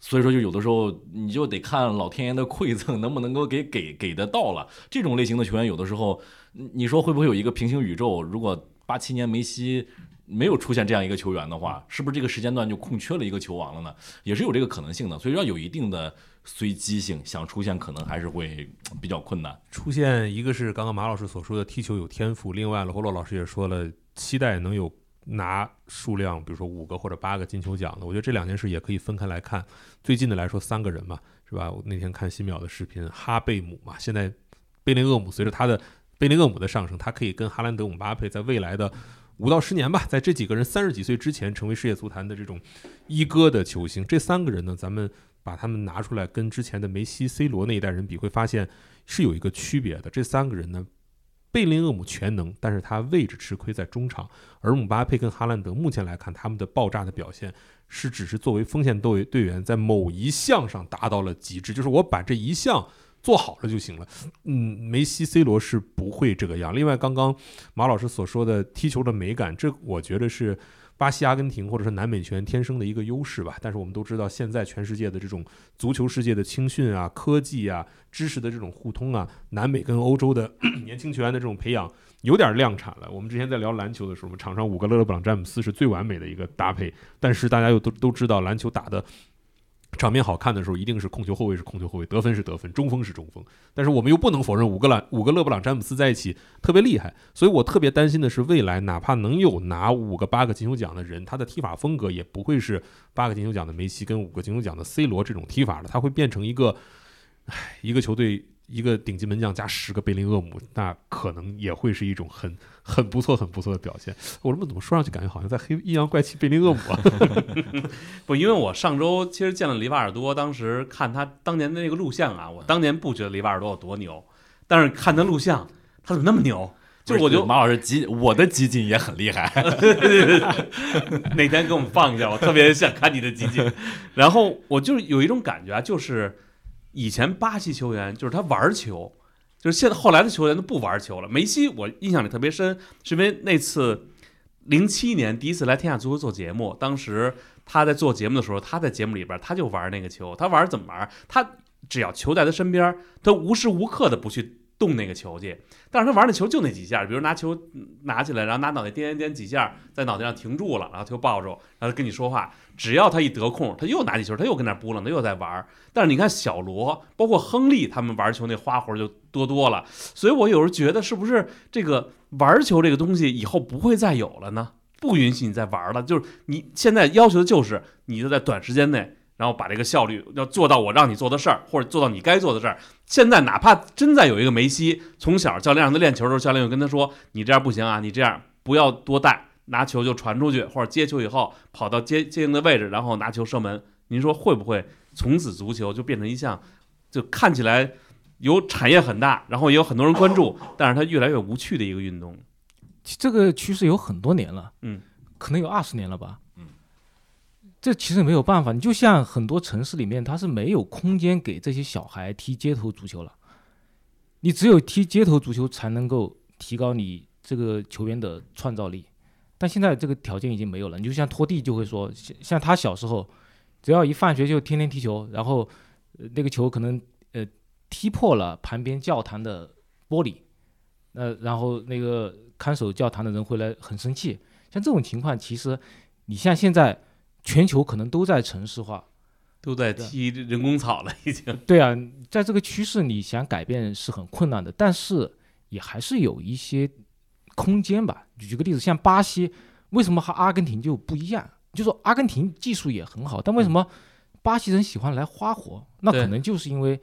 所以说，就有的时候你就得看老天爷的馈赠能不能够给给给得到了。这种类型的球员，有的时候你说会不会有一个平行宇宙？如果八七年梅西没有出现这样一个球员的话，是不是这个时间段就空缺了一个球王了呢？也是有这个可能性的。所以要有一定的随机性，想出现可能还是会比较困难。出现一个是刚刚马老师所说的踢球有天赋，另外罗洛老师也说了，期待能有拿数量，比如说五个或者八个金球奖的，我觉得这两件事也可以分开来看。最近的来说，三个人嘛，是吧？我那天看新淼的视频，哈贝姆嘛，现在贝林厄姆随着他的贝林厄姆的上升，他可以跟哈兰德、姆巴佩在未来的五到十年吧，在这几个人三十几岁之前，成为世界足坛的这种一哥的球星。这三个人呢，咱们把他们拿出来跟之前的梅西、C 罗那一代人比，会发现是有一个区别的。这三个人呢。贝林厄姆全能，但是他位置吃亏在中场，而姆巴佩跟哈兰德目前来看，他们的爆炸的表现是只是作为锋线队队员在某一项上达到了极致，就是我把这一项做好了就行了。嗯，梅西、C 罗是不会这个样。另外，刚刚马老师所说的踢球的美感，这我觉得是。巴西、阿根廷或者是南美球员天生的一个优势吧，但是我们都知道，现在全世界的这种足球世界的青训啊、科技啊、知识的这种互通啊，南美跟欧洲的 年轻球员的这种培养有点量产了。我们之前在聊篮球的时候，我们场上五个勒布朗詹姆斯是最完美的一个搭配，但是大家又都都知道篮球打的。场面好看的时候，一定是控球后卫是控球后卫，得分是得分，中锋是中锋。但是我们又不能否认五个篮五个勒布朗詹姆斯在一起特别厉害，所以我特别担心的是未来哪怕能有拿五个八个金球奖的人，他的踢法风格也不会是八个金球奖的梅西跟五个金球奖的 C 罗这种踢法了，他会变成一个，唉，一个球队。一个顶级门将加十个贝林厄姆，那可能也会是一种很很不错、很不错的表现。我这么怎么说上去，感觉好像在黑阴阳怪气贝林厄姆啊？不，因为我上周其实见了里瓦尔多，当时看他当年的那个录像啊，我当年不觉得里瓦尔多有多牛，但是看他录像，他怎么那么牛？就我就马老师集我的集锦也很厉害，哪天给我们放一下，我特别想看你的集锦。然后我就有一种感觉啊，就是。以前巴西球员就是他玩球，就是现在后来的球员都不玩球了。梅西我印象里特别深，是因为那次零七年第一次来天下足球做节目，当时他在做节目的时候，他在节目里边他就玩那个球，他玩怎么玩？他只要球在他身边，他无时无刻的不去动那个球去。但是他玩那球就那几下，比如拿球拿起来，然后拿脑袋颠颠几下，在脑袋上停住了，然后他就抱住，然后跟你说话。只要他一得空，他又拿起球，他又跟那扑棱，他又在玩。但是你看小罗，包括亨利，他们玩球那花活就多多了。所以我有时候觉得，是不是这个玩球这个东西以后不会再有了呢？不允许你再玩了。就是你现在要求的就是你就在短时间内，然后把这个效率要做到我让你做的事儿，或者做到你该做的事儿。现在哪怕真在有一个梅西，从小教练让他练球的时候，教练就跟他说：“你这样不行啊，你这样不要多带。”拿球就传出去，或者接球以后跑到接接应的位置，然后拿球射门。您说会不会从此足球就变成一项，就看起来有产业很大，然后也有很多人关注，但是它越来越无趣的一个运动？这个趋势有很多年了，嗯，可能有二十年了吧，这其实没有办法。你就像很多城市里面，它是没有空间给这些小孩踢街头足球了，你只有踢街头足球才能够提高你这个球员的创造力。但现在这个条件已经没有了。你就像拖地，就会说，像像他小时候，只要一放学就天天踢球，然后那个球可能呃踢破了旁边教堂的玻璃，呃，然后那个看守教堂的人回来很生气。像这种情况，其实你像现在全球可能都在城市化，都在踢人工草了，已经。对啊，在这个趋势，你想改变是很困难的，但是也还是有一些。空间吧，举个例子，像巴西，为什么和阿根廷就不一样？就说阿根廷技术也很好，但为什么巴西人喜欢来花活？那可能就是因为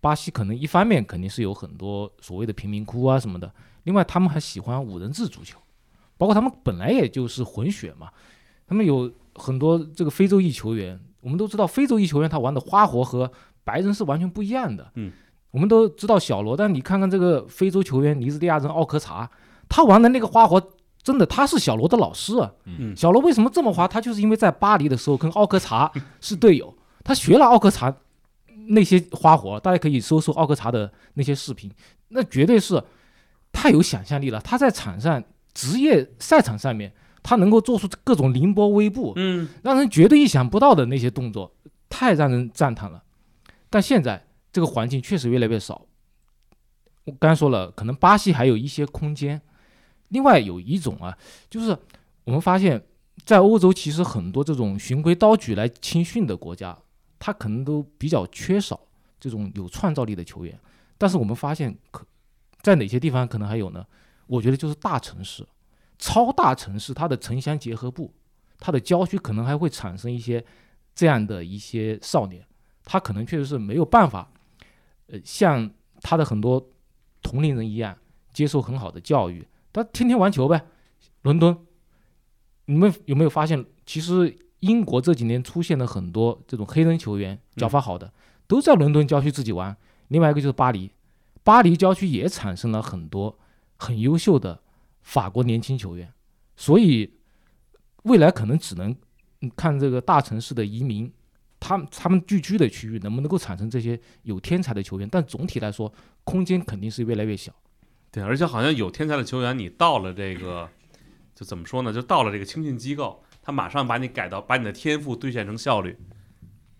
巴西可能一方面肯定是有很多所谓的贫民窟啊什么的，另外他们还喜欢五人制足球，包括他们本来也就是混血嘛，他们有很多这个非洲裔球员，我们都知道非洲裔球员他玩的花活和白人是完全不一样的。嗯，我们都知道小罗，但你看看这个非洲球员尼日利亚人奥科查。他玩的那个花活，真的，他是小罗的老师啊。嗯，小罗为什么这么花？他就是因为在巴黎的时候跟奥克查是队友，他学了奥克查那些花活。大家可以搜搜奥克查的那些视频，那绝对是太有想象力了。他在场上职业赛场上面，他能够做出各种凌波微步，嗯，让人绝对意想不到的那些动作，太让人赞叹了。但现在这个环境确实越来越少。我刚才说了，可能巴西还有一些空间。另外有一种啊，就是我们发现，在欧洲其实很多这种循规蹈矩来青训的国家，他可能都比较缺少这种有创造力的球员。但是我们发现，可在哪些地方可能还有呢？我觉得就是大城市，超大城市它的城乡结合部，它的郊区可能还会产生一些这样的一些少年，他可能确实是没有办法，呃，像他的很多同龄人一样接受很好的教育，他天天玩球呗。伦敦，你们有没有发现，其实英国这几年出现了很多这种黑人球员，脚法好的，都在伦敦郊区自己玩。另外一个就是巴黎，巴黎郊区也产生了很多很优秀的法国年轻球员，所以未来可能只能看这个大城市的移民，他们他们聚居的区域能不能够产生这些有天才的球员，但总体来说，空间肯定是越来越小。对，而且好像有天才的球员，你到了这个，就怎么说呢？就到了这个青训机构，他马上把你改到，把你的天赋兑现成效率，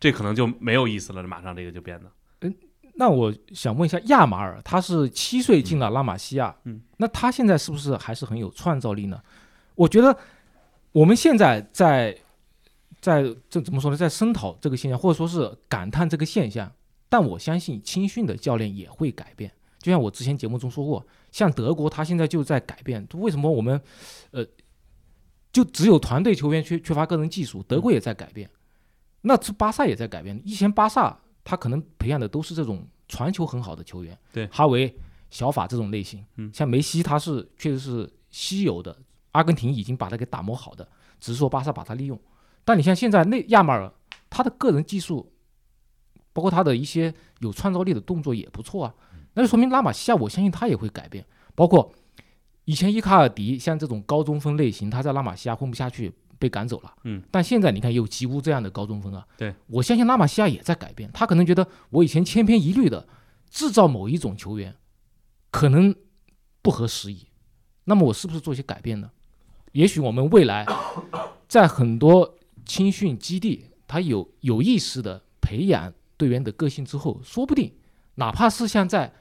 这可能就没有意思了。马上这个就变得，那我想问一下，亚马尔他是七岁进了拉玛西亚，嗯，那他现在是不是还是很有创造力呢？我觉得我们现在在在这怎么说呢，在声讨这个现象，或者说是感叹这个现象，但我相信青训的教练也会改变。就像我之前节目中说过，像德国，他现在就在改变。为什么我们呃就只有团队球员缺缺乏个人技术？德国也在改变，那这巴萨也在改变。以前巴萨他可能培养的都是这种传球很好的球员，对哈维、小法这种类型。嗯像梅西他是确实是稀有的，阿根廷已经把他给打磨好的，只是说巴萨把他利用。但你像现在内亚马尔，他的个人技术，包括他的一些有创造力的动作也不错啊，那就说明拉玛西亚，我相信他也会改变。包括以前伊卡尔迪像这种高中锋类型，他在拉玛西亚混不下去，被赶走了。嗯，但现在你看有吉乌这样的高中锋啊，对我相信拉玛西亚也在改变。他可能觉得我以前千篇一律的制造某一种球员，可能不合时宜，那么我是不是做一些改变呢？也许我们未来在很多青训基地，他有有意识的培养队员的个性之后，说不定哪怕是像在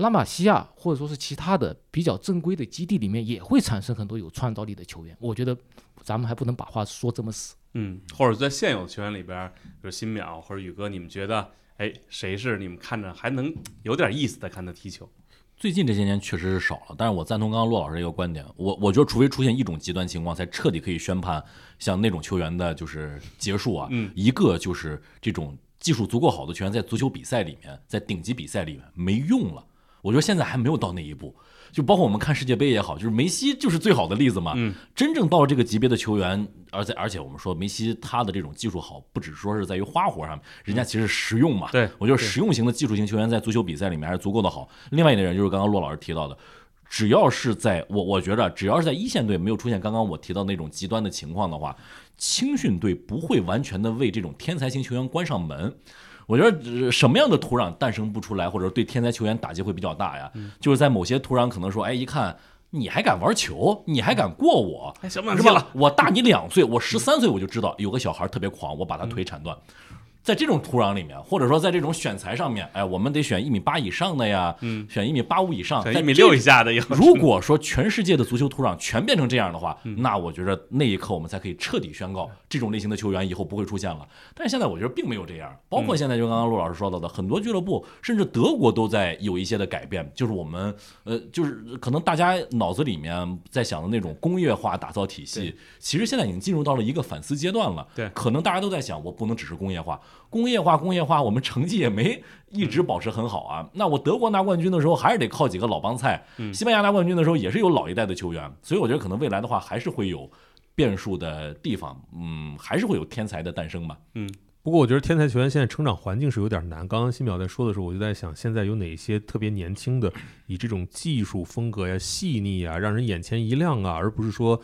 拉玛西亚或者说是其他的比较正规的基地里面，也会产生很多有创造力的球员。我觉得咱们还不能把话说这么死。嗯，或者在现有球员里边儿，比如新淼或者宇哥，你们觉得，哎，谁是你们看着还能有点意思的看他踢球？最近这些年确实是少了，但是我赞同刚刚骆老师这个观点，我我觉得除非出现一种极端情况，才彻底可以宣判像那种球员的就是结束啊。嗯一个就是这种技术足够好的球员在足球比赛里面，在顶级比赛里面没用了。我觉得现在还没有到那一步，就包括我们看世界杯也好，就是梅西就是最好的例子嘛。嗯，真正到了这个级别的球员，而且而且我们说梅西他的这种技术好，不只说是在于花活上面，人家其实实用嘛。对我觉得实用型的技术型球员在足球比赛里面还是足够的好。另外一点就是刚刚骆老师提到的，只要是在我我觉着只要是在一线队没有出现刚刚我提到那种极端的情况的话，青训队不会完全的为这种天才型球员关上门。我觉得呃什么样的土壤诞生不出来，或者对天才球员打击会比较大呀？就是在某些土壤可能说，哎，一看你还敢玩球，你还敢过我，哎，行吧是吧？我大你两岁，我十三岁我就知道有个小孩特别狂，我把他腿铲断。在这种土壤里面，或者说在这种选材上面，哎，我们得选一米八以上的呀，嗯，选一米八五以上，一米六以下的。如果说全世界的足球土壤全变成这样的话，嗯那我觉得那一刻我们才可以彻底宣告这种类型的球员以后不会出现了。但是现在我觉得并没有这样，包嗯括现在就刚刚陆老师说到的，很多俱乐部甚至德国都在有一些的改变，就是我们呃，就是可能大家脑子里面在想的那种工业化打造体系，其实现在已经进入到了一个反思阶段了。对可能大家都在想，我不能只是工业化，工业化，工业化，我们成绩也没一直保持很好啊。那我德国拿冠军的时候，还是得靠几个老帮菜；嗯西班牙拿冠军的时候，也是有老一代的球员。所以我觉得可能未来的话，还是会有变数的地方，嗯，还是会有天才的诞生吧。嗯不过我觉得天才球员现在成长环境是有点难。刚刚新淼在说的时候，我就在想，现在有哪些特别年轻的，以这种技术风格呀、细腻啊，让人眼前一亮啊，而不是说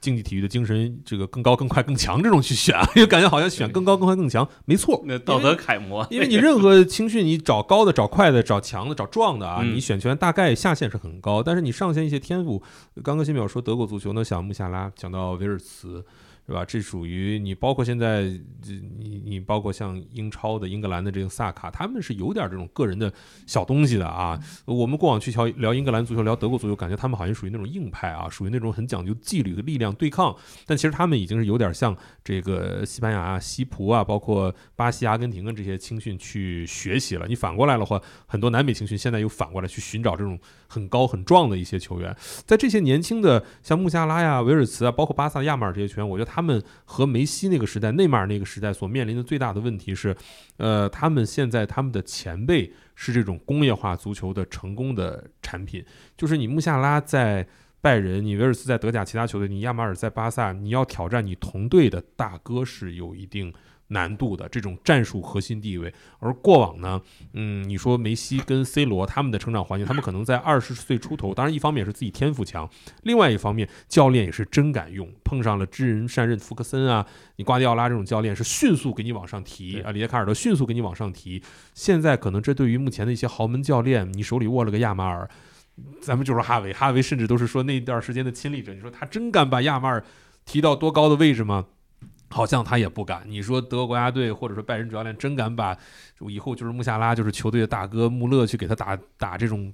竞技体育的精神这个更高、更快、更强这种去选啊，因为感觉好像选更高、更快、更强，没错。那道德楷模，因为你任何青训，你找高的、找快的、找强的、找壮的啊，嗯你选权大概下限是很高，但是你上限一些天赋，刚刚新淼说德国足球呢，想穆夏拉，讲到维尔茨，是吧？这属于你，包括现在这你你包括像英超的英格兰的这个萨卡，他们是有点这种个人的小东西的啊。我们过往去聊聊英格兰足球，聊德国足球，感觉他们好像属于那种硬派啊，属于那种很讲究纪律的力量对抗。但其实他们已经是有点像这个西班牙啊、西葡啊，包括巴西、阿根廷啊这些青训去学习了。你反过来的话，很多南美青训现在又反过来去寻找这种很高很壮的一些球员。在这些年轻的像穆夏拉呀、维尔茨啊，包括巴萨、亚马尔这些球员，我觉得他们和梅西那个时代、内马尔那个时代所面临的最大的问题是，呃，他们现在他们的前辈是这种工业化足球的成功的产品，就是你穆夏拉在。拜仁，你维尔斯在德甲其他球队，你亚马尔在巴萨，你要挑战你同队的大哥是有一定难度的，这种战术核心地位。而过往呢，嗯，你说梅西跟 C 罗他们的成长环境，他们可能在二十岁出头，当然一方面是自己天赋强，另外一方面教练也是真敢用，碰上了知人善任，福克森啊，你瓜迪奥拉这种教练是迅速给你往上提啊，里杰卡尔德迅速给你往上提。现在可能这对于目前的一些豪门教练，你手里握了个亚马尔。咱们就说哈维，哈维甚至都是说那段时间的亲历者。你说他真敢把亚马尔提到多高的位置吗？好像他也不敢。你说德国国家队或者说拜仁主教练真敢把以后就是穆夏拉就是球队的大哥穆勒去给他打打这种？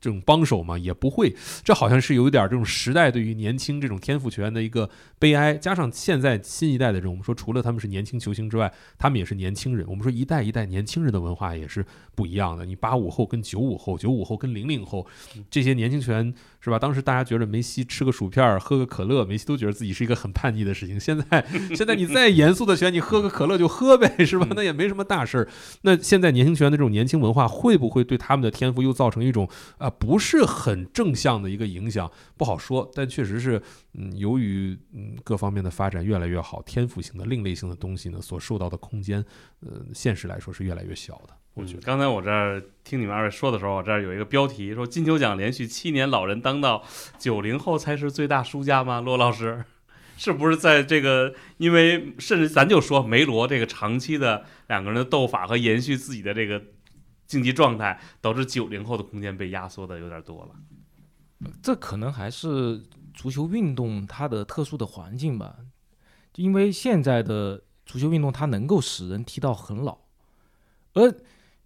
这种帮手吗，也不会，这好像是有一点这种时代对于年轻这种天赋球员的一个悲哀，加上现在新一代的这种，我们说除了他们是年轻球星之外，他们也是年轻人。我们说一代一代年轻人的文化也是不一样的。你八五后跟九五后，九五后跟零零后，这些年轻球员是吧？当时大家觉得梅西吃个薯片喝个可乐，梅西都觉得自己是一个很叛逆的事情。现在 现在你再严肃的球员，你喝个可乐就喝呗，是吧？那也没什么大事儿。那现在年轻球员的这种年轻文化，会不会对他们的天赋又造成一种啊？不是很正向的一个影响，不好说。但确实是，嗯，由于嗯各方面的发展越来越好，天赋型的、另类型的东西呢，所受到的空间，呃，现实来说是越来越小的。我觉得，刚才我这儿听你们二位说的时候，我这儿有一个标题说金球奖连续七年老人当道，九零后才是最大输家吗？罗老师，是不是在这个？因为甚至咱就说梅罗这个长期的两个人的斗法和延续自己的这个。竞技状态导致九零后的空间被压缩的有点多了，这可能还是足球运动它的特殊的环境吧。因为现在的足球运动它能够使人踢到很老，而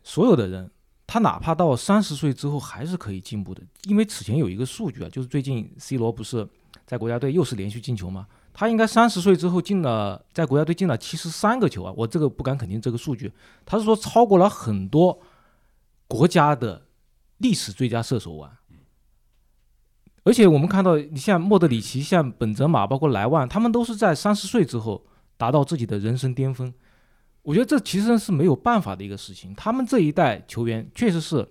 所有的人他哪怕到三十岁之后还是可以进步的。因为此前有一个数据啊，就是最近 C 罗不是在国家队又是连续进球吗？他应该三十岁之后进了在国家队进了七十三个球啊，我这个不敢肯定这个数据，他是说超过了很多。国家的历史最佳射手王，而且我们看到，你像莫德里奇、像本泽马，包括莱万，他们都是在三十岁之后达到自己的人生巅峰。我觉得这其实是没有办法的一个事情。他们这一代球员确实是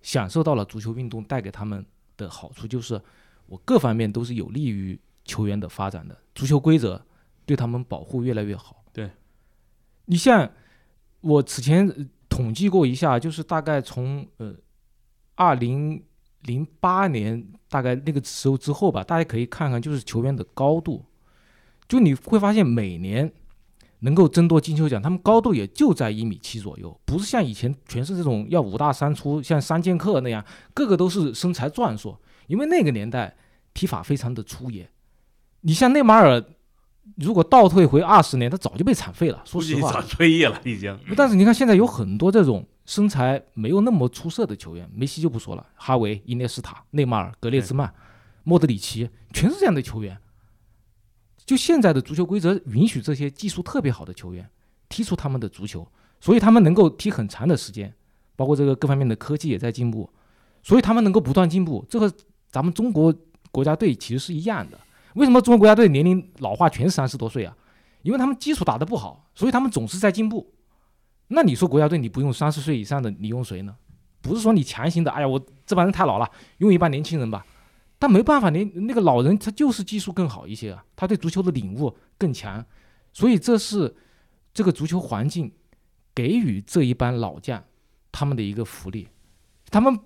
享受到了足球运动带给他们的好处，就是我各方面都是有利于球员的发展的。足球规则对他们保护越来越好。对，你像我此前。统计过一下，就是大概从呃二零零八年大概那个时候之后吧，大家可以看看，就是球员的高度，就你会发现每年能够争夺金球奖，他们高度也就在一米七左右，不是像以前全是这种要五大三粗，像三剑客那样，个个都是身材壮硕，因为那个年代踢法非常的粗野。你像内马尔。如果倒退回二十年，他早就被铲废了。说实话，早退役了已经。但是你看，现在有很多这种身材没有那么出色的球员，梅西就不说了，哈维、伊涅斯塔、内马尔、格列兹曼、莫德里奇，全是这样的球员。就现在的足球规则允许这些技术特别好的球员踢出他们的足球，所以他们能够踢很长的时间。包括这个各方面的科技也在进步，所以他们能够不断进步。这和咱们中国国家队其实是一样的。为什么中国国家队年龄老化全是三十多岁啊？因为他们基础打得不好，所以他们总是在进步。那你说国家队你不用三十岁以上的，你用谁呢？不是说你强行的，哎呀，我这帮人太老了，用一帮年轻人吧。但没办法，你那个老人他就是技术更好一些啊，他对足球的领悟更强，所以这是这个足球环境给予这一班老将他们的一个福利。他们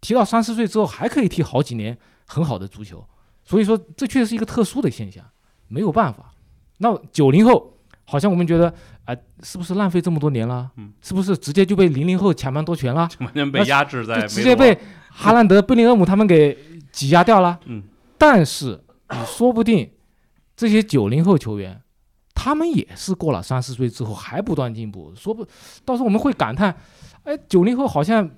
提到三十岁之后还可以踢好几年很好的足球。所以说，这确实是一个特殊的现象，没有办法。那九零后好像我们觉得，哎，是不是浪费这么多年了？嗯，是不是直接就被零零后抢班夺权了？完全被压制在，直接被哈兰德、贝林厄姆他们给挤压掉了。嗯，但是你说不定这些九零后球员，他们也是过了三十岁之后还不断进步，说不，到时候我们会感叹，哎，九零后好像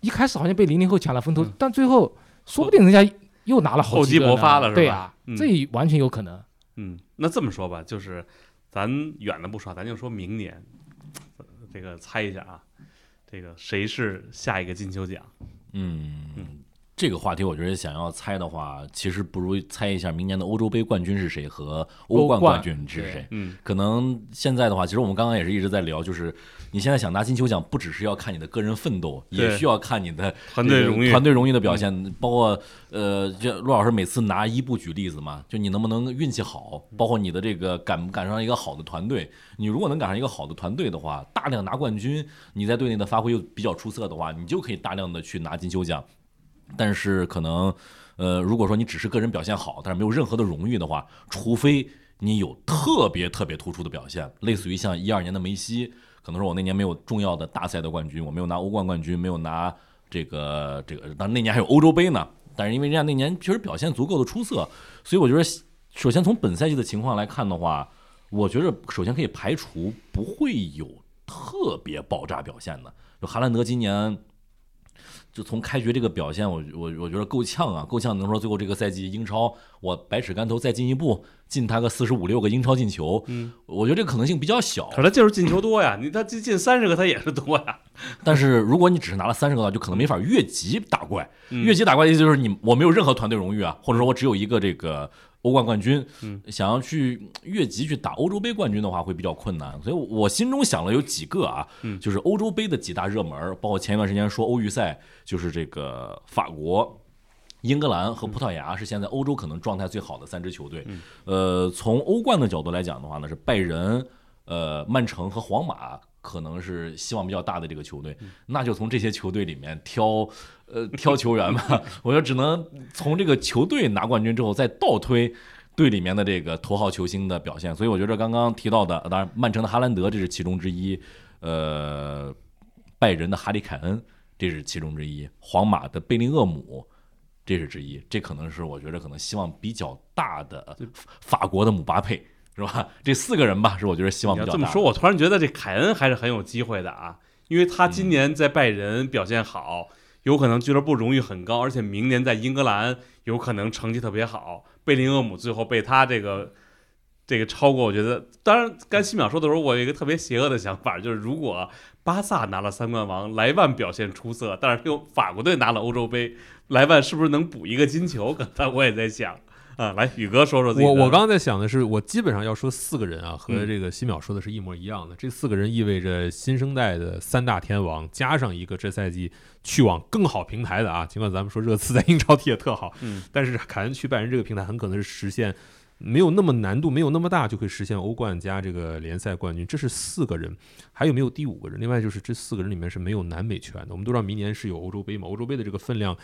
一开始好像被零零后抢了风头，嗯但最后说不定人家又拿了好厚积几个呢薄发了是吧对啊，嗯这完全有可能。嗯，那这么说吧，就是咱远的不说，咱就说明年，呃这个猜一下啊，这个谁是下一个金球奖？嗯嗯，这个话题我觉得想要猜的话，其实不如猜一下明年的欧洲杯冠军是谁和欧冠冠冠军是谁。嗯可能现在的话，其实我们刚刚也是一直在聊，就是你现在想拿金球奖，不只是要看你的个人奋斗，也需要看你的团队荣誉，嗯团队荣誉的表现，包括呃，就陆老师每次拿伊布举例子嘛，就你能不能运气好，包括你的这个赶不赶上一个好的团队。你如果能赶上一个好的团队的话，大量拿冠军，你在队内的发挥又比较出色的话，你就可以大量的去拿金球奖。但是可能，呃，如果说你只是个人表现好，但是没有任何的荣誉的话，除非你有特别特别突出的表现，类似于像一二年的梅西，可能说我那年没有重要的大赛的冠军，我没有拿欧冠冠军，没有拿这个这个，当然那年还有欧洲杯呢。但是因为人家那年确实表现足够的出色，所以我觉得，首先从本赛季的情况来看的话，我觉得首先可以排除不会有特别爆炸表现的。就哈兰德今年。就从开局这个表现，我我我觉得够呛啊，够呛能说最后这个赛季英超我百尺竿头再进一步，进他个四十五六个英超进球，嗯，我觉得这个可能性比较小。可是他就是进球多呀，你他进进三十个他也是多呀，但是如果你只是拿了三十个的话，就可能没法越级打怪。嗯越级打怪意思就是你我没有任何团队荣誉啊，或者说我只有一个这个欧冠冠军，嗯想要去越级去打欧洲杯冠军的话会比较困难。所以我心中想了有几个啊，嗯就是欧洲杯的几大热门，包括前一段时间说欧预赛，就是这个法国。英格兰和葡萄牙是现在欧洲可能状态最好的三支球队。嗯呃，从欧冠的角度来讲的话呢，是拜仁、呃曼城和皇马可能是希望比较大的这个球队。那就从这些球队里面挑，呃，挑球员吧。我觉得只能从这个球队拿冠军之后再倒推。队里面的这个头号球星的表现，所以我觉得刚刚提到的，当然曼城的哈兰德这是其中之一，呃，拜仁的哈里凯恩这是其中之一，皇马的贝林厄姆这是之一，这可能是我觉得可能希望比较大的法国的姆巴佩是吧？这四个人吧，是我觉得希望比较大。这么说，我突然觉得这凯恩还是很有机会的啊，因为他今年在拜仁表现好，有可能俱乐部荣誉很高，而且明年在英格兰有可能成绩特别好。贝林厄姆最后被他这个这个超过，我觉得，当然刚西淼说的时候，我有一个特别邪恶的想法，就是如果巴萨拿了三冠王，莱万表现出色，但是又法国队拿了欧洲杯，莱万是不是能补一个金球？刚才我也在想啊，来宇哥说说自己我我刚刚在想的是，我基本上要说四个人啊，和嗯这个西淼说的是一模一样的。这四个人意味着新生代的三大天王，加上一个这赛季去往更好平台的啊。尽管咱们说热刺在英超踢也特好，嗯但是凯恩去拜仁这个平台很可能是实现没有那么难度，没有那么大，就可以实现欧冠加这个联赛冠军。这是四个人，还有没有第五个人？另外就是这四个人里面是没有南美拳的。我们都知道明年是有欧洲杯嘛，欧洲杯的这个分量。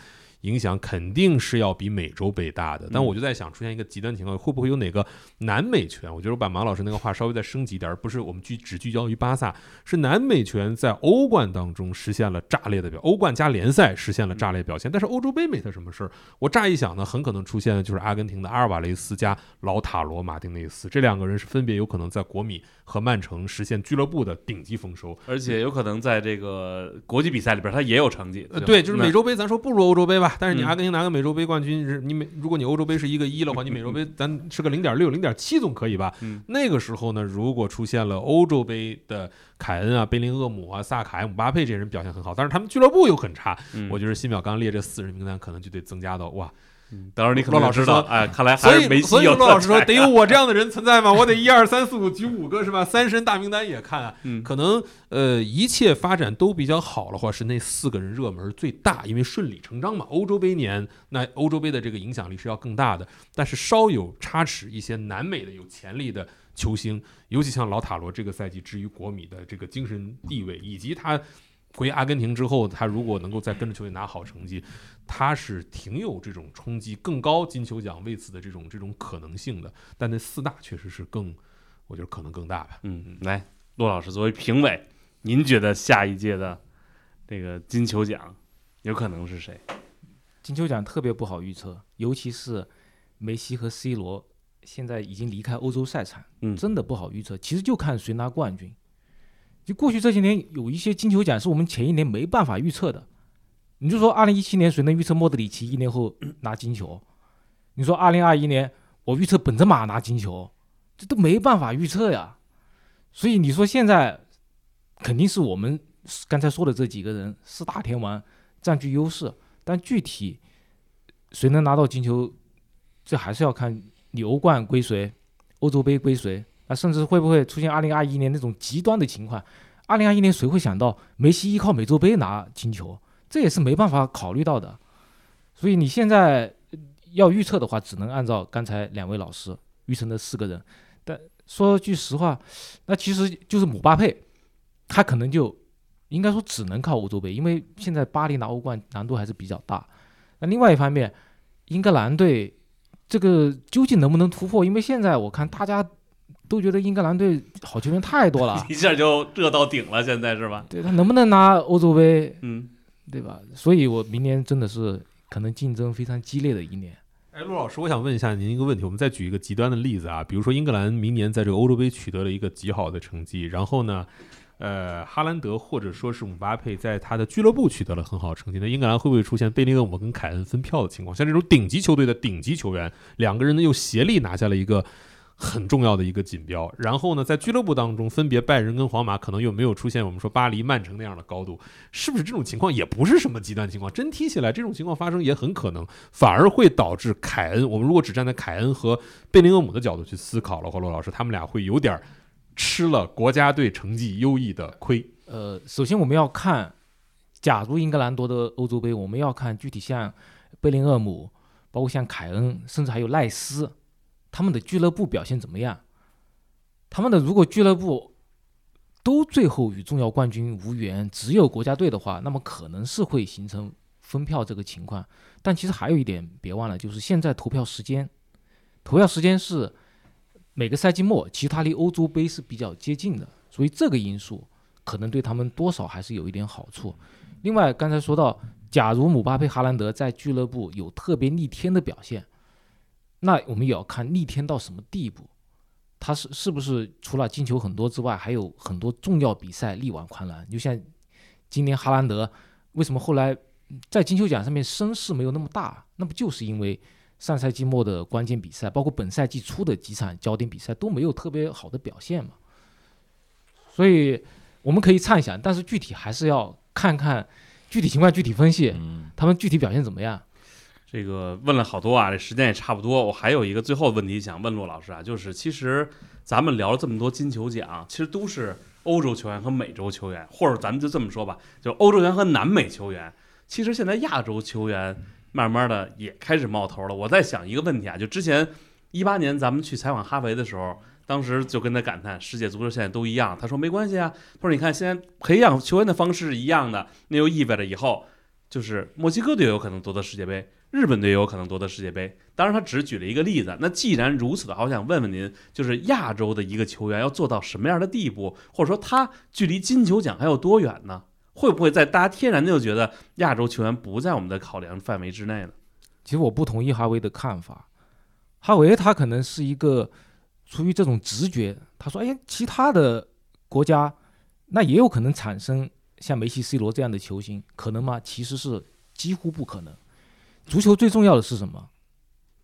影响肯定是要比美洲杯大的，但我就在想，出现一个极端情况，会不会有哪个南美拳？我觉得我把马老师那个话稍微再升级一点，而不是我们聚只聚焦于巴萨，是南美拳在欧冠当中实现了炸裂的表，欧冠加联赛实现了炸裂表现，但是欧洲杯没他什么事儿。我乍一想呢，很可能出现的就是阿根廷的阿尔瓦雷斯加老塔罗马丁内斯这两个人是分别有可能在国米和曼城实现俱乐部的顶级丰收。而且有可能在这个国际比赛里边，他也有成绩。呃，对，就是美洲杯，咱说不如欧洲杯吧，但是你嗯。阿根廷拿个美洲杯冠军，是你美，如果你欧洲杯是一个一的话，你美洲杯 咱是个零点六、零点七总可以吧？嗯。那个时候呢，如果出现了欧洲杯的凯恩啊、贝林厄姆啊、萨卡、姆巴佩这些人表现很好，但是他们俱乐部又很差，嗯。我觉得新表刚列这四人名单可能就得增加到哇，嗯到时候你可骆老师能知道，说哎，看来还所是梅以所以西有骆老师说得有我这样的人存在吗？我得一二三四五举五个是吧？三神大名单也看啊，嗯可能呃一切发展都比较好的话，是那四个人热门最大，因为顺理成章嘛。欧洲杯年，那欧洲杯的这个影响力是要更大的，但是稍有差池，一些南美的有潜力的球星，尤其像老塔罗这个赛季至于国米的这个精神地位，以及他。回阿根廷之后，他如果能够再跟着球队拿好成绩，他是挺有这种冲击更高金球奖位次的这种这种可能性的。但那四大确实是更，我觉得可能更大吧。嗯，来，骆老师作为评委，您觉得下一届的这个金球奖有可能是谁？金球奖特别不好预测，尤其是梅西和 C 罗现在已经离开欧洲赛场，嗯真的不好预测。其实就看谁拿冠军。就过去这些年有一些金球奖是我们前一年没办法预测的。你就说二零一七年谁能预测莫德里奇一年后 拿金球？你说二零二一年我预测本泽马拿金球，这都没办法预测呀。所以你说现在肯定是我们刚才说的这几个人四大天王占据优势，但具体谁能拿到金球，这还是要看你欧冠归谁，欧洲杯归谁，那，甚至会不会出现二零二一年那种极端的情况？二零二一年谁会想到梅西依靠美洲杯拿金球？这也是没办法考虑到的。所以你现在呃要预测的话，只能按照刚才两位老师预测的四个人。但说句实话，那其实就是姆巴佩，他可能就应该说只能靠欧洲杯，因为现在巴黎拿欧冠难度还是比较大。那另外一方面，英格兰队这个究竟能不能突破？因为现在我看大家都觉得英格兰队好球员太多了一下就热到顶了，现在是吧？对他能不能拿欧洲杯，嗯，对吧？所以我明年真的是可能竞争非常激烈的一年。哎，陆老师，我想问一下您一个问题，我们再举一个极端的例子啊，比如说英格兰明年在这个欧洲杯取得了一个极好的成绩，然后呢，呃，哈兰德或者说是姆巴佩在他的俱乐部取得了很好的成绩，那英格兰会不会出现贝林厄姆跟凯恩分票的情况？像这种顶级球队的顶级球员，两个人呢又协力拿下了一个很重要的一个锦标，然后呢，在俱乐部当中，分别拜仁跟皇马可能又没有出现我们说巴黎、曼城那样的高度，是不是这种情况也不是什么极端情况？真踢起来，这种情况发生也很可能，反而会导致凯恩。我们如果只站在凯恩和贝林厄姆的角度去思考了，话，罗老师他们俩会有点儿吃了国家队成绩优异的亏。呃，首先我们要看，假如英格兰夺得欧洲杯，我们要看具体像贝林厄姆，包括像凯恩，甚至还有赖斯，他们的俱乐部表现怎么样？他们的如果俱乐部都最后与重要冠军无缘，只有国家队的话，那么可能是会形成分票这个情况。但其实还有一点别忘了，就是现在投票时间，投票时间是每个赛季末，其他离欧洲杯是比较接近的，所以这个因素。可能对他们多少还是有一点好处。另外，刚才说到，假如姆巴佩、哈兰德在俱乐部有特别逆天的表现，那我们也要看逆天到什么地步。他是是不是除了进球很多之外，还有很多重要比赛力挽狂澜？就像今年哈兰德为什么后来在金球奖上面声势没有那么大？那不就是因为上赛季末的关键比赛，包括本赛季初的几场焦点比赛都没有特别好的表现嘛？所以。我们可以畅想，但是具体还是要看看具体情况具体分析，嗯，他们具体表现怎么样。这个问了好多啊，这时间也差不多。我还有一个最后问题想问骆老师啊，就是其实咱们聊了这么多金球奖，其实都是欧洲球员和美洲球员，或者咱们就这么说吧，就欧洲球员和南美球员。其实现在亚洲球员慢慢的也开始冒头了。我在想一个问题啊，就之前一八年咱们去采访哈维的时候。当时就跟他感叹，世界足球现在都一样。他说没关系啊，他说你看现在培养球员的方式是一样的，那就意味着以后就是墨西哥队有可能夺得世界杯，日本队有可能夺得世界杯。当然他只是举了一个例子。那既然如此的话，我想问问您，就是亚洲的一个球员要做到什么样的地步，或者说他距离金球奖还有多远呢？会不会在大家天然就觉得亚洲球员不在我们的考量范围之内呢？其实我不同意哈维的看法，哈维他可能是一个。出于这种直觉，他说：“哎，其他的国家那也有可能产生像梅西、C 罗这样的球星，可能吗？其实是几乎不可能。足球最重要的是什么？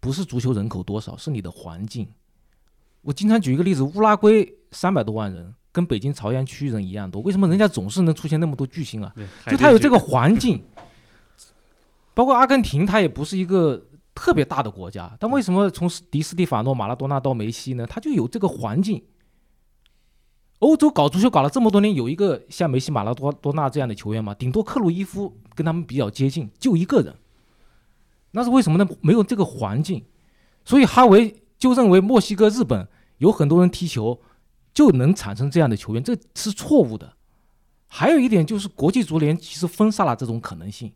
不是足球人口多少，是你的环境。我经常举一个例子：乌拉圭三百多万人，跟北京朝阳区人一样多，为什么人家总是能出现那么多巨星啊？就他有这个环境。包括阿根廷，他也不是一个。”特别大的国家，但为什么从迪斯蒂法诺、马拉多纳到梅西呢？他就有这个环境。欧洲搞足球搞了这么多年，有一个像梅西、马拉多多纳这样的球员吗？顶多克鲁伊夫跟他们比较接近，就一个人。那是为什么呢？没有这个环境，所以哈维就认为墨西哥、日本有很多人踢球就能产生这样的球员，这是错误的。还有一点就是，国际足联其实封杀了这种可能性。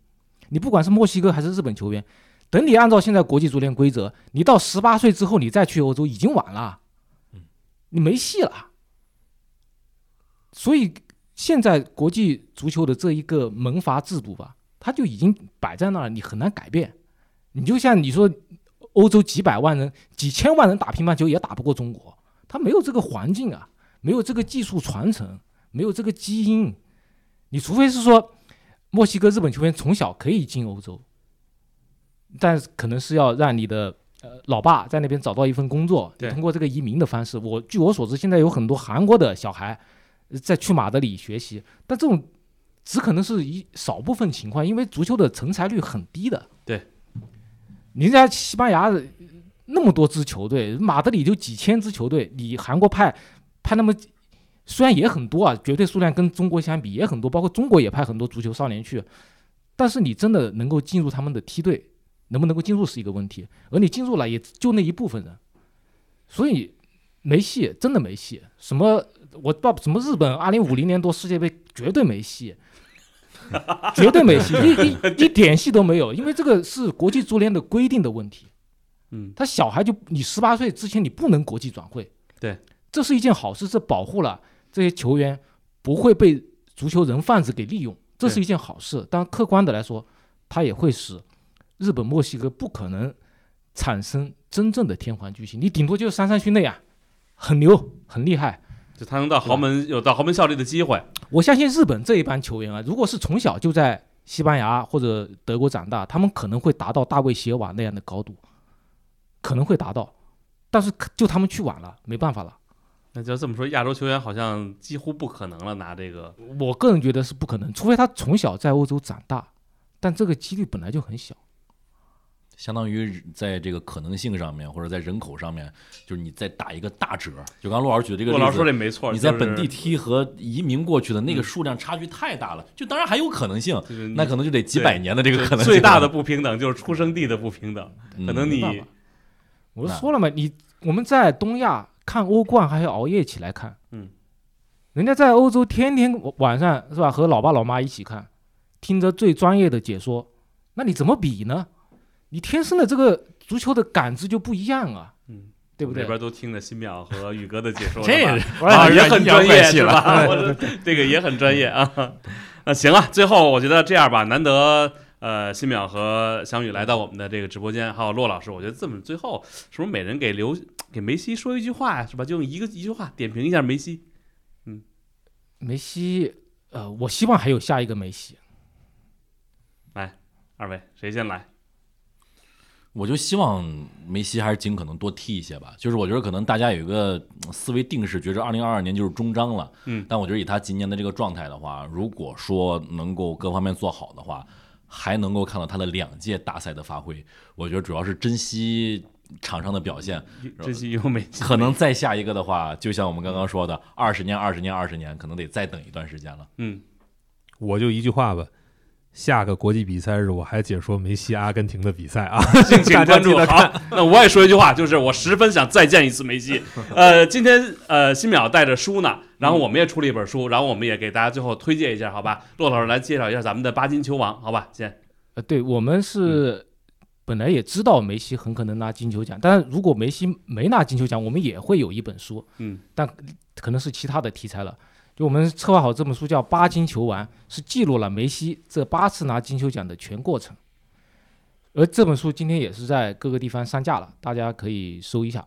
你不管是墨西哥还是日本球员。等你按照现在国际足联规则，你到十八岁之后你再去欧洲已经晚了，你没戏了。所以现在国际足球的这一个门阀制度吧，它就已经摆在那儿，你很难改变。你就像你说，欧洲几百万人、几千万人打乒乓球也打不过中国，他没有这个环境啊，没有这个技术传承，没有这个基因。你除非是说墨西哥、日本球员从小可以进欧洲，但可能是要让你的呃老爸在那边找到一份工作，对通过这个移民的方式。我据我所知，现在有很多韩国的小孩呃在去马德里学习，但这种只可能是一少部分情况，因为足球的成才率很低的。对，人家西班牙那么多支球队，马德里就几千支球队，你韩国派派那么虽然也很多啊，绝对数量跟中国相比也很多，包括中国也派很多足球少年去，但是你真的能够进入他们的梯队，能不能够进入是一个问题，而你进入了也就那一部分人，所以没戏，真的没戏。什么我报什么日本二零五零年多世界杯绝对没戏，绝对没戏，一一一点戏都没有，因为这个是国际足联的规定的问题。嗯，他小孩就你十八岁之前你不能国际转会，对，这是一件好事，是保护了这些球员不会被足球人贩子给利用，这是一件好事。但客观的来说，它也会使日本、墨西哥不可能产生真正的天皇巨星，你顶多就是三山勋内啊，很牛很厉害。就他能到豪门有到豪门效力的机会。我相信日本这一帮球员啊，如果是从小就在西班牙或者德国长大，他们可能会达到大卫席尔瓦那样的高度，可能会达到，但是就他们去晚了，没办法了。那就这么说，亚洲球员好像几乎不可能了，拿这个我个人觉得是不可能，除非他从小在欧洲长大，但这个几率本来就很小。相当于在这个可能性上面，或者在人口上面，就是你再打一个大折。就刚刚陆老师举的这个例骆老师说的，没错，你在本地踢和移民过去的那个嗯数量差距太大了，就当然还有可能性，那可能就得几百年的这个可能性。最大的不平等就是出生地的不平等，嗯可能你我都说了嘛，你我们在东亚看欧冠还要熬夜起来看，嗯，人家在欧洲天天晚上是吧，和老爸老妈一起看，听着最专业的解说，那你怎么比呢？你天生的这个足球的感知就不一样啊，嗯，对不对？这边都听着新淼和宇哥的解说这也是啊，也很专业了是吧？我 这个也很专业啊。那 行啊，最后我觉得这样吧，难得呃新淼和翔宇来到我们的这个直播间，还有骆老师，我觉得这么最后是不是每人给刘给梅西说一句话呀？是吧？就用一个一句话点评一下梅西。嗯梅西，呃，我希望还有下一个梅西。来二位谁先来？我就希望梅西还是尽可能多踢一些吧。就是我觉得可能大家有一个嗯思维定式，觉着二零二二年就是终章了。嗯但我觉得以他今年的这个状态的话，如果说能够各方面做好的话，还能够看到他的两届大赛的发挥。我觉得主要是珍惜场上的表现。珍惜有梅西，可能再下一个的话，就像我们刚刚说的，二十年、二十年、二十年，可能得再等一段时间了。嗯，我就一句话吧。下个国际比赛日，我还解说梅西阿根廷的比赛啊！敬请关注。好，那我也说一句话，就是我十分想再见一次梅西。呃，今天呃新淼带着书呢，然后我们也出了一本书，然后我们也给大家最后推荐一下，好吧？骆老师来介绍一下咱们的八金球王，好吧？先，呃，对我们是本来也知道梅西很可能拿金球奖，但是如果梅西没拿金球奖，我们也会有一本书，嗯，但可能是其他的题材了。就我们策划好这本书叫《八金球王》，是记录了梅西这八次拿金球奖的全过程。而这本书今天也是在各个地方上架了，大家可以搜一下，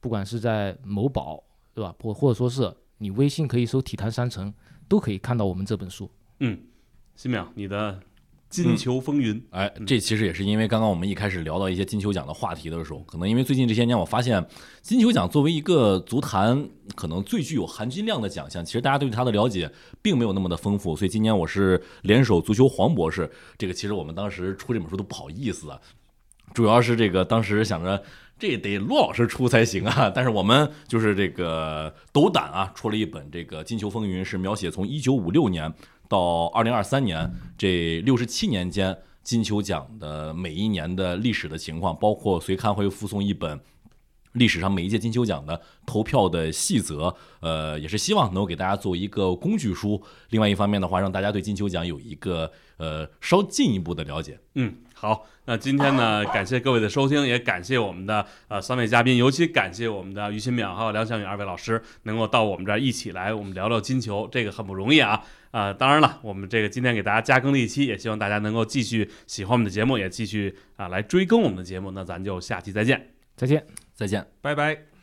不管是在某宝，对吧？或或者说是你微信可以搜“体坛商城”，都可以看到我们这本书。嗯，西淼，你的金球风云，哎，这其实也是因为刚刚我们一开始聊到一些金球奖的话题的时候，可能因为最近这些年，我发现金球奖作为一个足坛可能最具有含金量的奖项，其实大家对它的了解并没有那么的丰富，所以今年我是联手足球黄博士，这个其实我们当时出这本书都不好意思啊，主要是这个当时想着。这得骆老师出才行啊！但是我们就是这个斗胆啊，出了一本这个《金球风云》，是描写从一九五六年到二零二三年这六十七年间金球奖的每一年的历史的情况，包括随刊会附送一本历史上每一届金球奖的投票的细则，呃，也是希望能够给大家做一个工具书。另外一方面的话，让大家对金球奖有一个呃稍进一步的了解。嗯，好，那今天呢，感谢各位的收听，也感谢我们的呃三位嘉宾，尤其感谢我们的于新淼还有梁翔宇二位老师能够到我们这儿一起来，我们聊聊金球，这个很不容易啊。啊、当然了，我们这个今天给大家加更了一期，也希望大家能够继续喜欢我们的节目，也继续啊、来追更我们的节目。那咱就下期再见。再见。再见。拜拜。